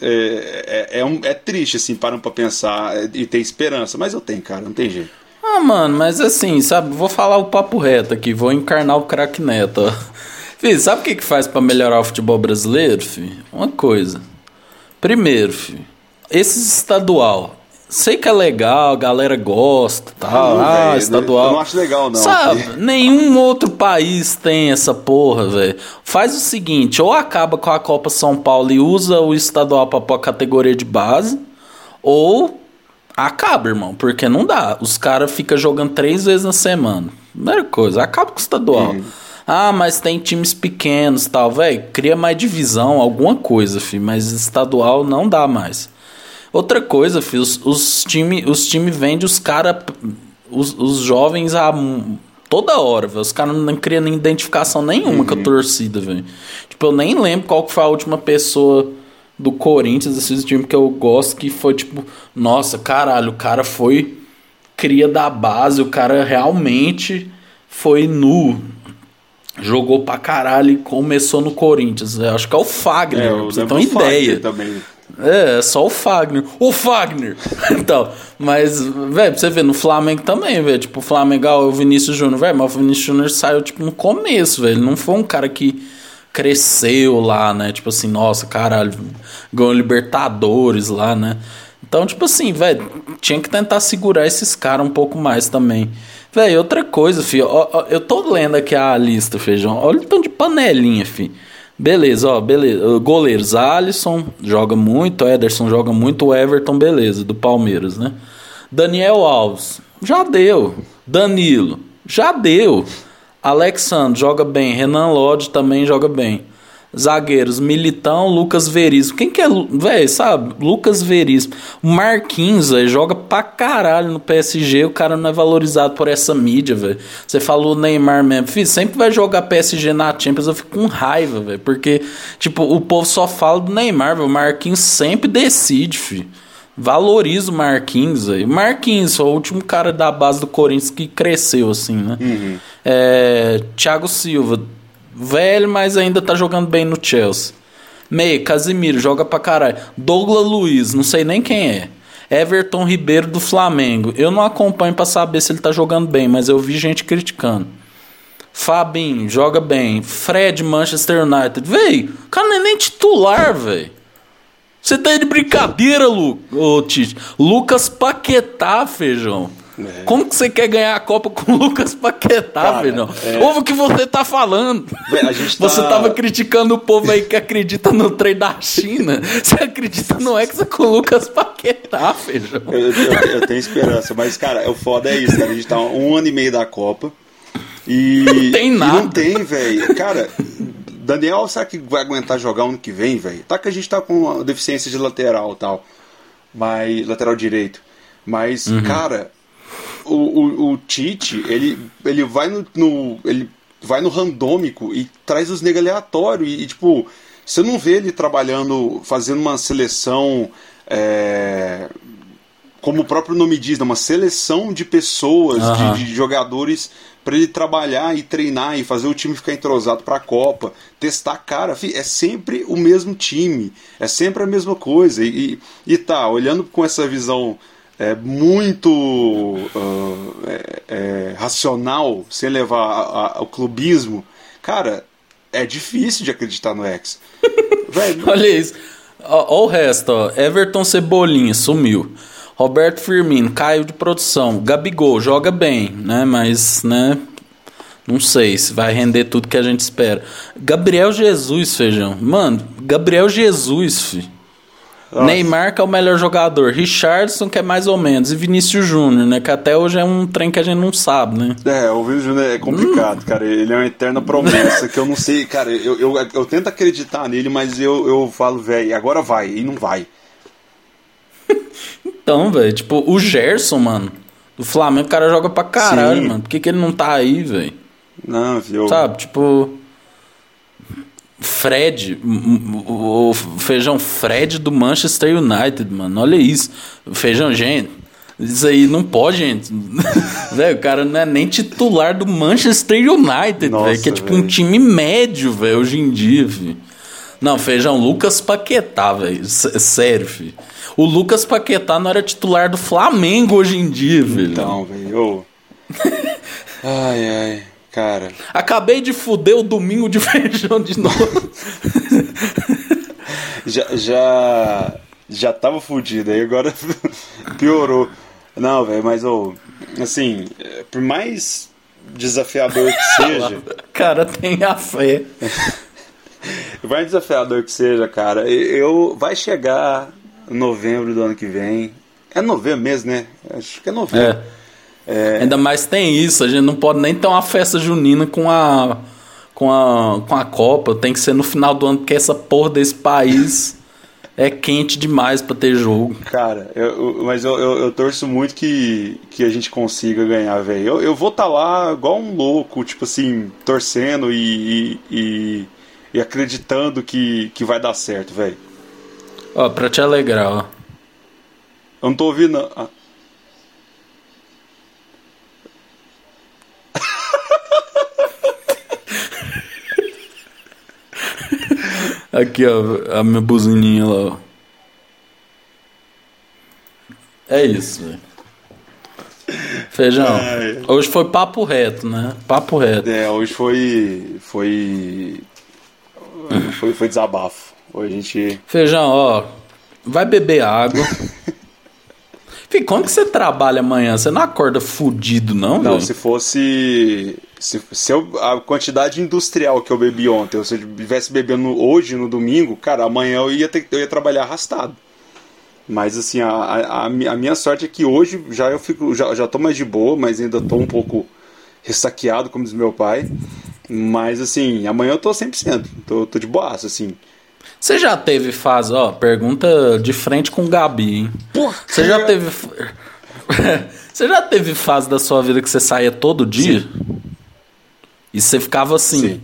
é, é, é, um, é triste, assim, param pra pensar e ter esperança. Mas eu tenho, cara, não tem jeito. Ah, mano, mas assim, sabe, vou falar o papo reto aqui, vou encarnar o craque Neto, [LAUGHS] Filho, sabe o que, que faz para melhorar o futebol brasileiro, filho? Uma coisa. Primeiro, filho, esses estadual. Sei que é legal, a galera gosta tal. Ah, ah estadual. Eu não acho legal, não. Sabe, nenhum outro país tem essa porra, velho. Faz o seguinte: ou acaba com a Copa São Paulo e usa o estadual pra pôr a categoria de base, ou acaba, irmão, porque não dá. Os caras ficam jogando três vezes na semana. Primeira coisa, acaba com o estadual. Hum. Ah, mas tem times pequenos tal, velho. Cria mais divisão, alguma coisa, filho. Mas estadual não dá mais. Outra coisa, filho, os, os times os time vendem os caras, os, os jovens a toda hora, velho. Os caras não criam nem identificação nenhuma uhum. com a uhum. torcida, velho. Tipo, eu nem lembro qual que foi a última pessoa do Corinthians, esse time que eu gosto, que foi tipo, nossa, caralho, o cara foi cria da base, o cara realmente foi nu jogou pra caralho e começou no Corinthians. Eu acho que é o Fagner, é, você tem uma ideia. Também. É, é só o Fagner. O Fagner! [LAUGHS] então, mas, velho, pra você ver, no Flamengo também, velho. Tipo, o Flamengo, ah, o Vinícius Júnior, velho, mas o Vinícius Júnior saiu, tipo, no começo, velho. Ele não foi um cara que cresceu lá, né? Tipo assim, nossa, caralho, ganhou Libertadores lá, né? Então, tipo assim, velho, tinha que tentar segurar esses caras um pouco mais também. Velho, outra coisa, filho. Ó, ó, eu tô lendo aqui a lista, feijão. Olha o tanto de panelinha, filho. Beleza, ó, beleza. Goleiros, Alisson joga muito, Ederson joga muito, Everton, beleza, do Palmeiras, né? Daniel Alves, já deu. Danilo, já deu. Alexandre joga bem, Renan Lodge também joga bem. Zagueiros, Militão, Lucas Veríssimo. Quem que é, velho, sabe? Lucas Veríssimo. Marquinhos, velho, joga pra caralho no PSG. O cara não é valorizado por essa mídia, velho. Você falou Neymar mesmo. Filho, sempre vai jogar PSG na Champions. Eu fico com raiva, velho. Porque, tipo, o povo só fala do Neymar, velho. O Marquinhos sempre decide, filho. Valoriza o Marquinhos, velho. Marquinhos, o último cara da base do Corinthians que cresceu, assim, né? Uhum. É, Thiago Silva Velho, mas ainda tá jogando bem no Chelsea. Meio, Casimiro, joga pra caralho. Douglas Luiz, não sei nem quem é. Everton Ribeiro do Flamengo. Eu não acompanho para saber se ele tá jogando bem, mas eu vi gente criticando. Fabinho, joga bem. Fred, Manchester United. Véi, o cara não é nem titular, velho. Você tá de brincadeira, Lu, ô, Tite. Lucas Paquetá, feijão. É. Como que você quer ganhar a Copa com o Lucas Paquetá, velho? É... Ouve o que você tá falando. [LAUGHS] Tá... Você tava criticando o povo aí que acredita no trem da China. [LAUGHS] Você acredita no Hexa com o Lucas Paquetá, velho? Eu, eu, eu, tenho esperança, mas, cara, o foda é isso, cara. A gente tá um ano e meio da Copa. E. [LAUGHS] Não tem nada. não tem, velho. Cara, Daniel, será que vai aguentar jogar ano que vem, velho? Tá que a gente tá com deficiência de lateral tal. Mas. Lateral direito. Mas, uhum. cara, o, o, o Tite, ele, ele vai no, no, ele vai no randômico e traz os negros aleatórios. E, e, tipo, você não vê ele trabalhando, fazendo uma seleção. É, como o próprio nome diz, né, uma seleção de pessoas, uhum. de, de, jogadores para ele trabalhar e treinar e fazer o time ficar entrosado para a Copa, testar cara, é sempre o mesmo time, é sempre a mesma coisa e, e, tá olhando com essa visão é, muito uh, é, é, racional, sem levar ao clubismo, cara, é difícil de acreditar no X. [LAUGHS] Olha isso. Olha o resto, ó. Everton Cebolinha sumiu. Roberto Firmino caiu de produção. Gabigol joga bem, né? Mas, né? Não sei se vai render tudo que a gente espera. Gabriel Jesus, feijão. Mano, Gabriel Jesus, filho. Nossa. Neymar que é o melhor jogador, Richardson que é mais ou menos, e Vinícius Júnior, né? Que até hoje é um trem que a gente não sabe, né? É, o Vinícius Júnior é complicado, hum. cara. Ele é uma eterna promessa que eu não sei, cara. Eu, eu, eu tento acreditar nele, mas eu, eu falo, velho, agora vai, e não vai. [LAUGHS] então, velho, tipo, o Gerson, mano, do Flamengo, o cara joga pra caralho, Sim. mano. Por que, que ele não tá aí, velho? Não, viu? Sabe, tipo. Fred, o feijão Fred do Manchester United, mano. Olha isso. Feijão, gente. Isso aí não pode, gente. [LAUGHS] velho, o cara não é nem titular do Manchester United, velho. Que é tipo véio. um time médio, velho, hoje em dia, velho. Não, feijão, Lucas Paquetá, velho. Sério, filho. O Lucas Paquetá não era titular do Flamengo hoje em dia, velho. Então, velho. ai, ai, cara. Acabei de fuder o domingo de [LAUGHS] feijão de novo. já, já, já tava fudido, aí agora [LAUGHS] piorou. Não, velho, mas, oh, assim, por mais desafiador que seja. Cara, tenha fé. [LAUGHS] mais desafiador que seja, cara, eu vai chegar novembro do ano que vem. É novembro mesmo, né? Acho que é novembro. É. É... Ainda mais tem isso, a gente não pode nem ter uma festa junina com a, com a, com a Copa. Tem que ser no final do ano, porque essa porra desse país é quente demais para ter jogo. Cara, eu, mas eu, eu, eu, torço muito que, que a gente consiga ganhar, velho. Eu, eu vou estar tá lá igual um louco, tipo assim, torcendo e, e, e acreditando que, que vai dar certo, velho. Ó, pra te alegrar, ó. Eu não tô ouvindo. Ah. [LAUGHS] Aqui, ó, a minha buzininha lá, ó. É isso, velho. Feijão, Ai. hoje foi papo reto, né? Papo reto. É, hoje foi. Foi. Foi, foi desabafo. Hoje a gente. Feijão, ó. Vai beber água. [LAUGHS] Fih, quando que você trabalha amanhã? Você não acorda fudido, não? Não, se fosse. Se, se eu, a quantidade industrial que eu bebi ontem, ou se eu estivesse bebendo hoje, no domingo, cara, amanhã eu ia, ter, eu ia trabalhar arrastado. Mas assim, a, a, a, minha sorte é que hoje já eu fico. Já, já tô mais de boa, mas ainda tô um pouco ressaqueado, como diz meu pai. Mas assim, amanhã eu tô 100%. Tô, tô de boaço, assim. Você já teve fase, ó, pergunta de frente com o Gabi, hein? Porra, você já teve. [LAUGHS] você já teve fase da sua vida que você saía todo dia? Sim. E você ficava assim. Sim.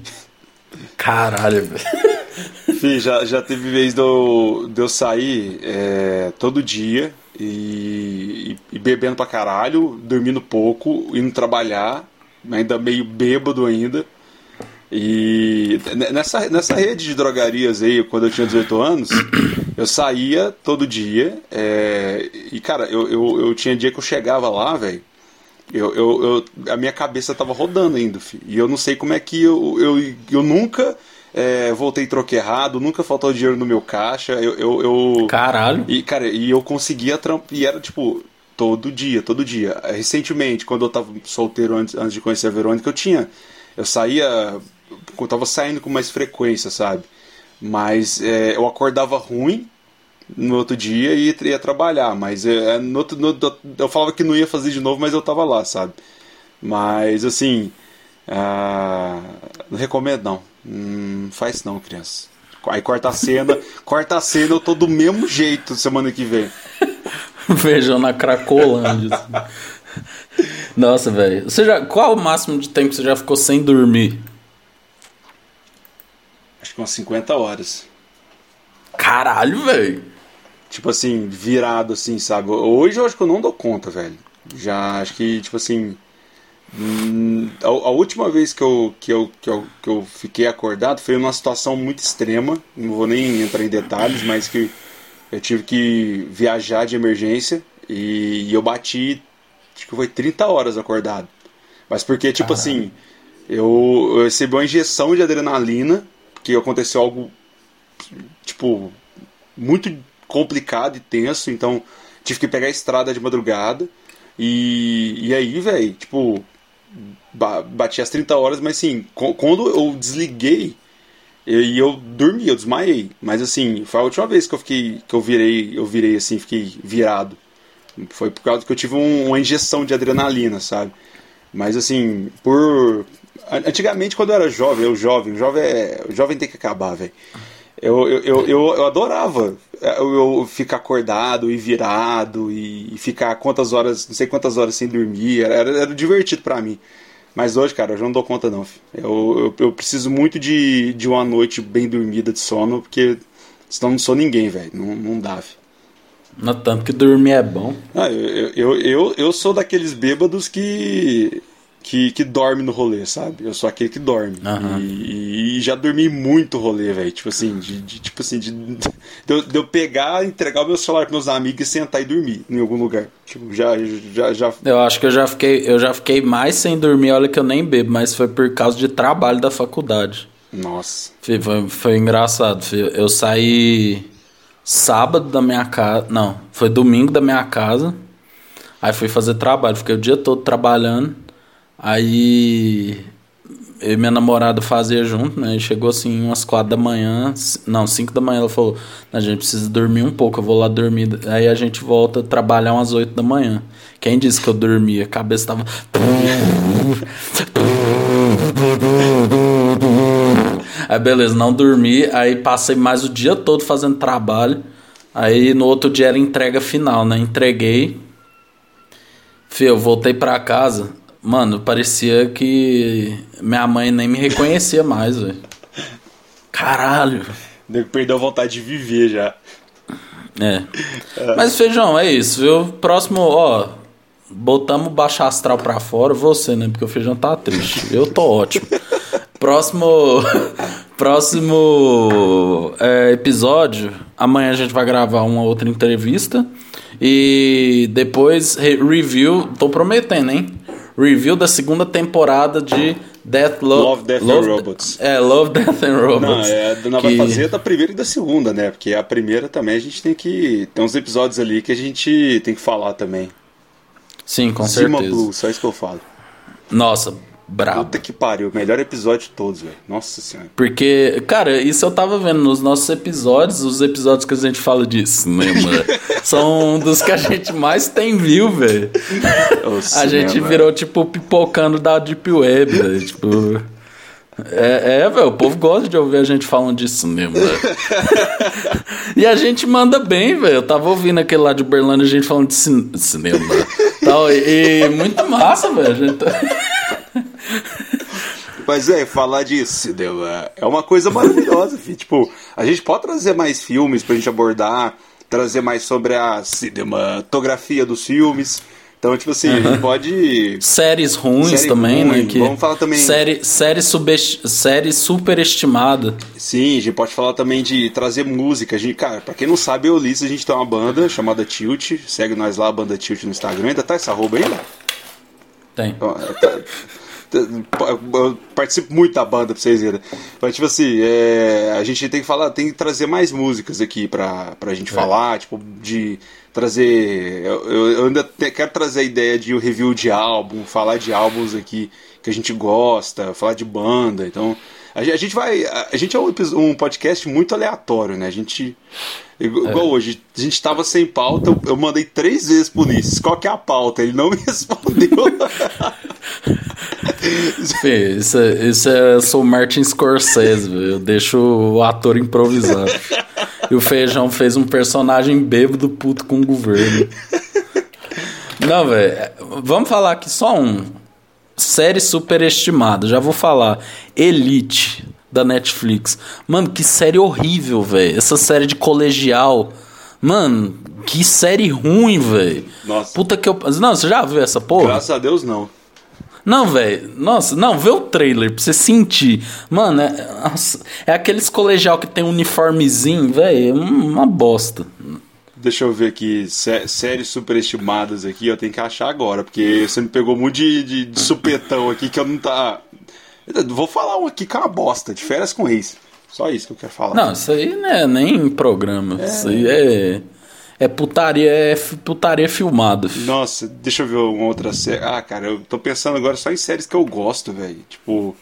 Caralho, velho. [LAUGHS] Fih, já, já teve vez de eu, de eu sair é, todo dia e, e, bebendo pra caralho, dormindo pouco, indo trabalhar, ainda meio bêbado ainda. E nessa, nessa rede de drogarias aí, quando eu tinha 18 anos, eu saía todo dia. É, e, cara, eu, eu, eu tinha dia que eu chegava lá, velho. Eu, eu, eu, a minha cabeça tava rodando ainda, filho. E eu não sei como é que eu, eu, eu nunca é, voltei troco errado, nunca faltou dinheiro no meu caixa. Eu, eu, eu Caralho. E, cara, e eu conseguia trampar. E era tipo, todo dia, todo dia. Recentemente, quando eu tava solteiro antes, antes de conhecer a Verônica, eu tinha. Eu saía eu tava saindo com mais frequência, sabe? Mas é, eu acordava ruim no outro dia e ia, trabalhar, mas é, no outro, no, eu falava que não ia fazer de novo, mas eu tava lá, sabe? Mas assim, ah, não recomendo não, hum, faz não, criança. Aí corta a cena, [LAUGHS] corta a cena, eu tô do mesmo jeito semana que vem. [LAUGHS] Vejam na Cracolândia. Assim. Nossa, velho. Qual o máximo de tempo que você já ficou sem dormir? Umas 50 horas. Caralho, velho. Tipo assim, virado assim, sabe? Hoje eu acho que eu não dou conta, velho. Já acho que, tipo assim. Hum, a, a, última vez que eu, que, eu, que, eu, que eu fiquei acordado foi numa situação muito extrema. Não vou nem entrar em detalhes, mas que eu tive que viajar de emergência e, e eu bati, acho que foi 30 horas acordado. Mas porque, tipo Caralho. assim, eu, eu recebi uma injeção de adrenalina que aconteceu algo tipo muito complicado e tenso, então tive que pegar a estrada de madrugada. E, e aí, velho, tipo, bati as 30 horas, mas assim, quando eu desliguei e eu, eu dormi, eu desmaiei. Mas assim, foi a última vez que eu fiquei, que eu virei, eu virei assim, fiquei virado. Foi por causa que eu tive um, uma injeção de adrenalina, sabe? Mas assim, por Antigamente, quando eu era jovem, eu jovem, jovem é, o jovem tem que acabar, velho. Eu, eu, eu, eu, eu adorava é, eu, eu, ficar acordado e virado e, ficar quantas horas, não sei quantas horas sem dormir. Era, era, era divertido para mim. Mas hoje, cara, eu já não dou conta não. Eu, eu, eu, preciso muito de, de uma noite bem dormida de sono, porque senão não sou ninguém, velho. Não, não dá, filho. Não tanto que dormir é bom. Ah, eu, eu, eu, eu sou daqueles bêbados que que, que dorme no rolê, sabe? Eu sou aquele que dorme. Uhum. E, e, já dormi muito rolê, velho. Tipo assim, de, de, tipo assim, de, de, eu, de eu pegar, entregar o meu celular pros meus amigos e sentar e dormir em algum lugar. Tipo, já, já, já. Eu acho que eu já fiquei, eu já fiquei mais sem dormir, olha que eu nem bebo, mas foi por causa de trabalho da faculdade. Nossa. Foi, foi, foi engraçado. Eu saí sábado da minha casa. Não, foi domingo da minha casa. Aí fui fazer trabalho, fiquei o dia todo trabalhando. Aí eu e minha namorada fazia junto, né? E chegou assim umas quatro da manhã, não, cinco da manhã, ela falou, a gente precisa dormir um pouco, eu vou lá dormir. Aí a gente volta a trabalhar umas oito da manhã. Quem disse que eu dormia? A cabeça tava. Aí beleza, não dormi, aí passei mais o dia todo fazendo trabalho. Aí no outro dia era entrega final, né? Entreguei. Fih, eu voltei pra casa. Mano, parecia que minha mãe nem me reconhecia mais, velho. Caralho. Perdeu a vontade de viver já. É. é. Mas, Feijão, é isso, viu? Próximo, ó. Botamos baixo astral pra fora, você, né? Porque o Feijão tá triste. Eu tô ótimo. Próximo. [LAUGHS] Próximo é, episódio. Amanhã a gente vai gravar uma outra entrevista. E depois review. Tô prometendo, hein? Review da segunda temporada de Death Lo Love, Death Love, and Robots. É, Love, Death and Robots. Não, é, não que... vai fazer da primeira e da segunda, né? Porque a primeira também a gente tem que. Tem uns episódios ali que a gente tem que falar também. Sim, com Cima certeza. Blue, só isso que eu falo. Nossa, Brabo. Puta que pariu, melhor episódio de todos, velho. Nossa senhora. Porque, cara, isso eu tava vendo nos nossos episódios, os episódios que a gente fala de cinema, [LAUGHS] são um dos que a gente mais tem view, velho. [LAUGHS] A gente virou, tipo, pipocando da Deep Web, velho. Tipo. É, é velho, o povo gosta de ouvir a gente falando de cinema. [LAUGHS] e a gente manda bem, velho. Eu tava ouvindo aquele lá de Berlândia, a gente falando de cin cinema. Tal, e, e muito massa, velho. Gente... [LAUGHS] Mas é, falar disso, entendeu? É uma coisa maravilhosa, filho. Tipo, a gente pode trazer mais filmes pra gente abordar, trazer mais sobre a cinematografia dos filmes. Então, tipo assim, a gente pode. Séries ruins série também, ruim. né? Que... Vamos falar também. Série, série, subest... série superestimada. Sim, a gente pode falar também de trazer música. A gente, cara, pra quem não sabe, eu li, a gente tem uma banda chamada Tilt. Segue nós lá, a banda Tilt no Instagram. Ainda tá essa arroba aí, né? Tem. Então, tá, [LAUGHS] eu participo muito da banda pra vocês verem. Mas, tipo assim, é, a gente tem que falar, tem que trazer mais músicas aqui pra, pra gente é. falar, tipo, de trazer. Eu, eu ainda te, quero trazer a ideia de um review de álbum, falar de álbuns aqui que a gente gosta, falar de banda. Então, a, a gente vai. A, a gente é um, um podcast muito aleatório, né? A gente Igual é. hoje, a gente tava sem pauta, eu, mandei três vezes pro Ulisses, qual que é a pauta? Ele não me [LAUGHS] respondeu. [LAUGHS] Fê, isso, é, isso é, eu sou Martin Scorsese, eu deixo o ator improvisar. E o Feijão fez um personagem bêbado puto com o governo. Não, velho, vamos falar aqui só um. Série superestimada, já vou falar. Elite da Netflix. Mano, que série horrível, velho. Essa série de colegial. Mano, que série ruim, velho. Nossa. Puta que eu. Não, você já viu essa porra? Graças a Deus, não. Não, velho. Nossa, não, vê o trailer pra você sentir. Mano, é, nossa, é aqueles colegial que tem um uniformezinho, velho. É uma bosta. Deixa eu ver aqui, sé séries superestimadas aqui, eu tenho que achar agora, porque você me pegou muito de, de, de supetão aqui que eu não tá. Vou falar um aqui que é uma bosta, de férias com ex. Só isso que eu quero falar. Não, isso aí não é nem programa. É... Isso aí é. É putaria, é putaria filmada. Nossa, deixa eu ver uma outra série. Ah, cara, eu tô pensando agora só em séries que eu gosto, velho. Tipo.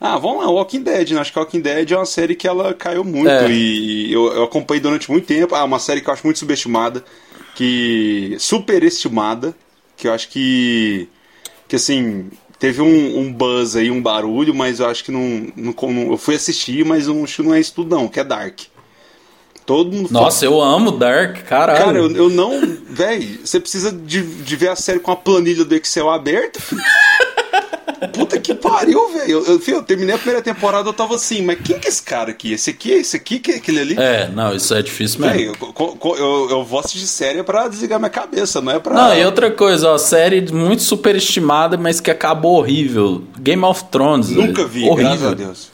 Ah, vamos lá, Walking Dead, né? Acho que Walking Dead é uma série que ela caiu muito é. e eu, eu acompanhei durante muito tempo. Ah, uma série que eu acho muito subestimada, que. superestimada, que eu acho que. Que assim, teve um, um, buzz aí, um barulho, mas eu acho que não, não, não eu fui assistir, mas não, não é isso tudo não, que é Dark. Todo mundo Nossa, fala... eu amo Dark, caralho. Cara, eu, eu não. Véi, você precisa de, de ver a série com a planilha do Excel aberta, filho. [LAUGHS] puta que pariu, velho. Eu, eu, eu, terminei a primeira temporada, eu tava assim, mas quem que é esse cara aqui? Esse aqui, esse aqui, que é aquele ali? É, não, isso é difícil mesmo. Véio, eu, eu, eu vou assistir série pra desligar minha cabeça, não é pra. Não, e outra coisa, ó, série muito superestimada, mas que acabou horrível. Game of Thrones. Nunca vi, horrível. graças a Deus.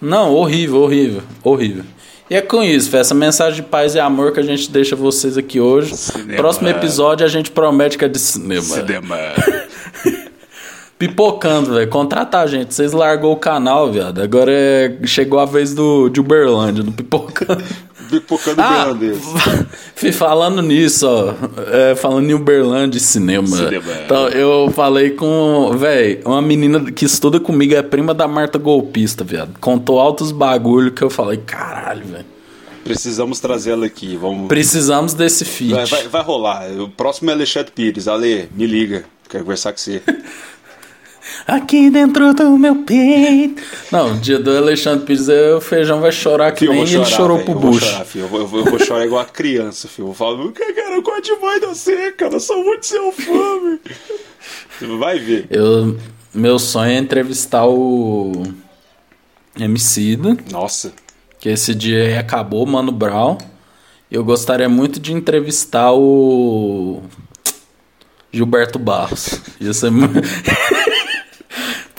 Não, horrível, horrível, horrível. E é com isso, essa mensagem de paz e amor que a gente deixa vocês aqui hoje. Cinema. Próximo episódio a gente promete que é de cinema. Cinema. [LAUGHS] Pipocando, velho. Contratar a gente. Vocês largou o canal, viado. Agora é... chegou a vez do, de Uberlândia, do Pipocando. [LAUGHS] Pipocando ah, Fui [LAUGHS] falando nisso, ó. É, falando em Uberlândia cinema. cinema. Então, eu falei com, velho, uma menina que estuda comigo, é prima da Marta Golpista, viado. Contou altos bagulho que eu falei, caralho, velho. Precisamos trazê-la aqui. Vamos... Precisamos desse feat. Vai, vai, vai, rolar. O próximo é Alexandre Pires. Ale, me liga. Quero conversar com você. [LAUGHS] aqui dentro do meu peito. Não, dia do Alexandre Pires, o feijão vai chorar que nem chorar, ele chorou véio, pro Bush. Eu vou, chorar, eu, vou, eu vou chorar igual a criança, filho. Eu falar, cara, eu gosto demais de você, cara. Eu sou muito seu fã, Você vai ver. Eu, meu sonho é entrevistar o Emicida. Nossa. Que esse dia aí acabou, Mano Brown. Eu gostaria muito de entrevistar o Gilberto Barros. Ia ser muito [LAUGHS]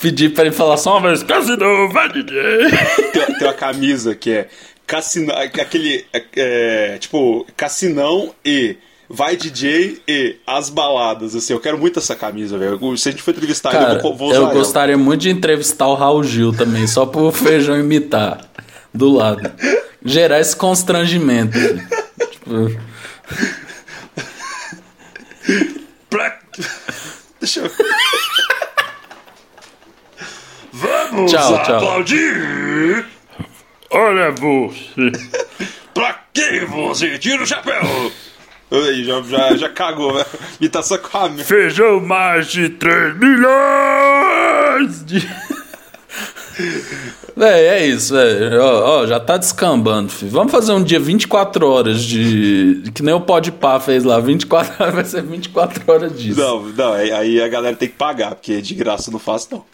pedir pra ele falar só uma vez: Cassinão, vai DJ! [LAUGHS] Tem, tem uma camisa que é Cassinão, aquele. É, tipo, Cassinão e. Vai DJ e as baladas, assim, eu quero muito essa camisa, velho. Se a gente for entrevistar Cara, ele, eu vou, vou usar Eu gostaria ela. muito de entrevistar o Raul Gil também, só pro feijão imitar do lado. Gerar esse constrangimento. tipo... Deixa eu. Vamos tchau, aplaudir! Tchau. Olha você! [LAUGHS] pra quem você tira o chapéu? Aí, já, já, já cagou, né? Imitação com a Feijão mais de 3 milhões de. [LAUGHS] Véi, é isso, velho. Ó, ó, já tá descambando, filho. Vamos fazer um dia 24 horas de. Que nem o Pode Pá fez lá. 24 [LAUGHS] horas vai ser 24 horas disso. Não, não, aí a galera tem que pagar, porque de graça não faço, não.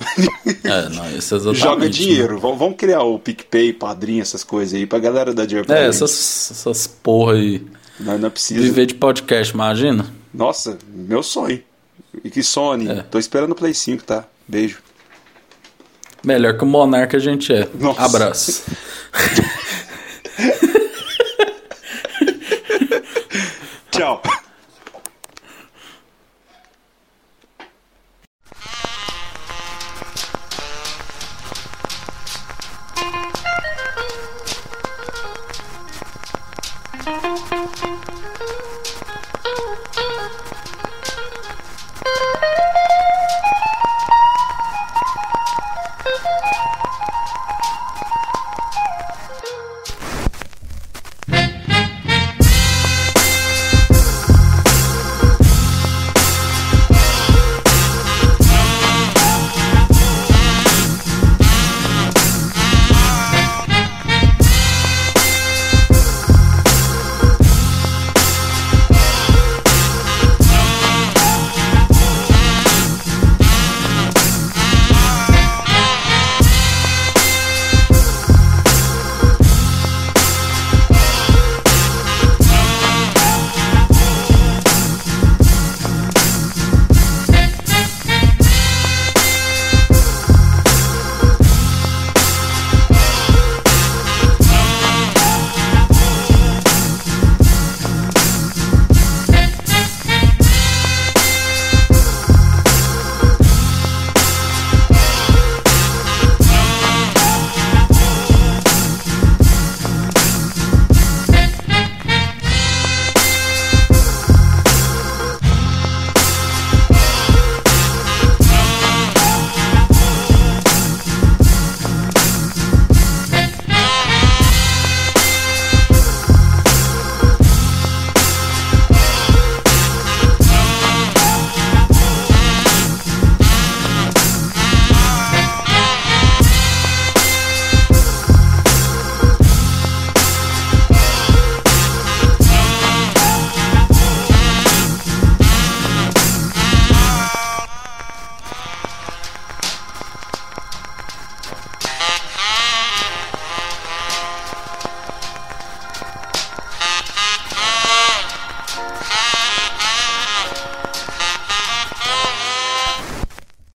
É, não, isso é exatamente. Joga dinheiro. Né? Vamos, criar o PicPay, padrinho, essas coisas aí, pra galera dar dinheiro pra É, essas, essas porra aí. Não, não precisa. Viver de podcast, imagina? Nossa, meu sonho. E que Sony. É. Tô esperando o Play 5, tá? Beijo. Melhor que o monarca a gente é. Nossa. Abraço. [LAUGHS] Tchau.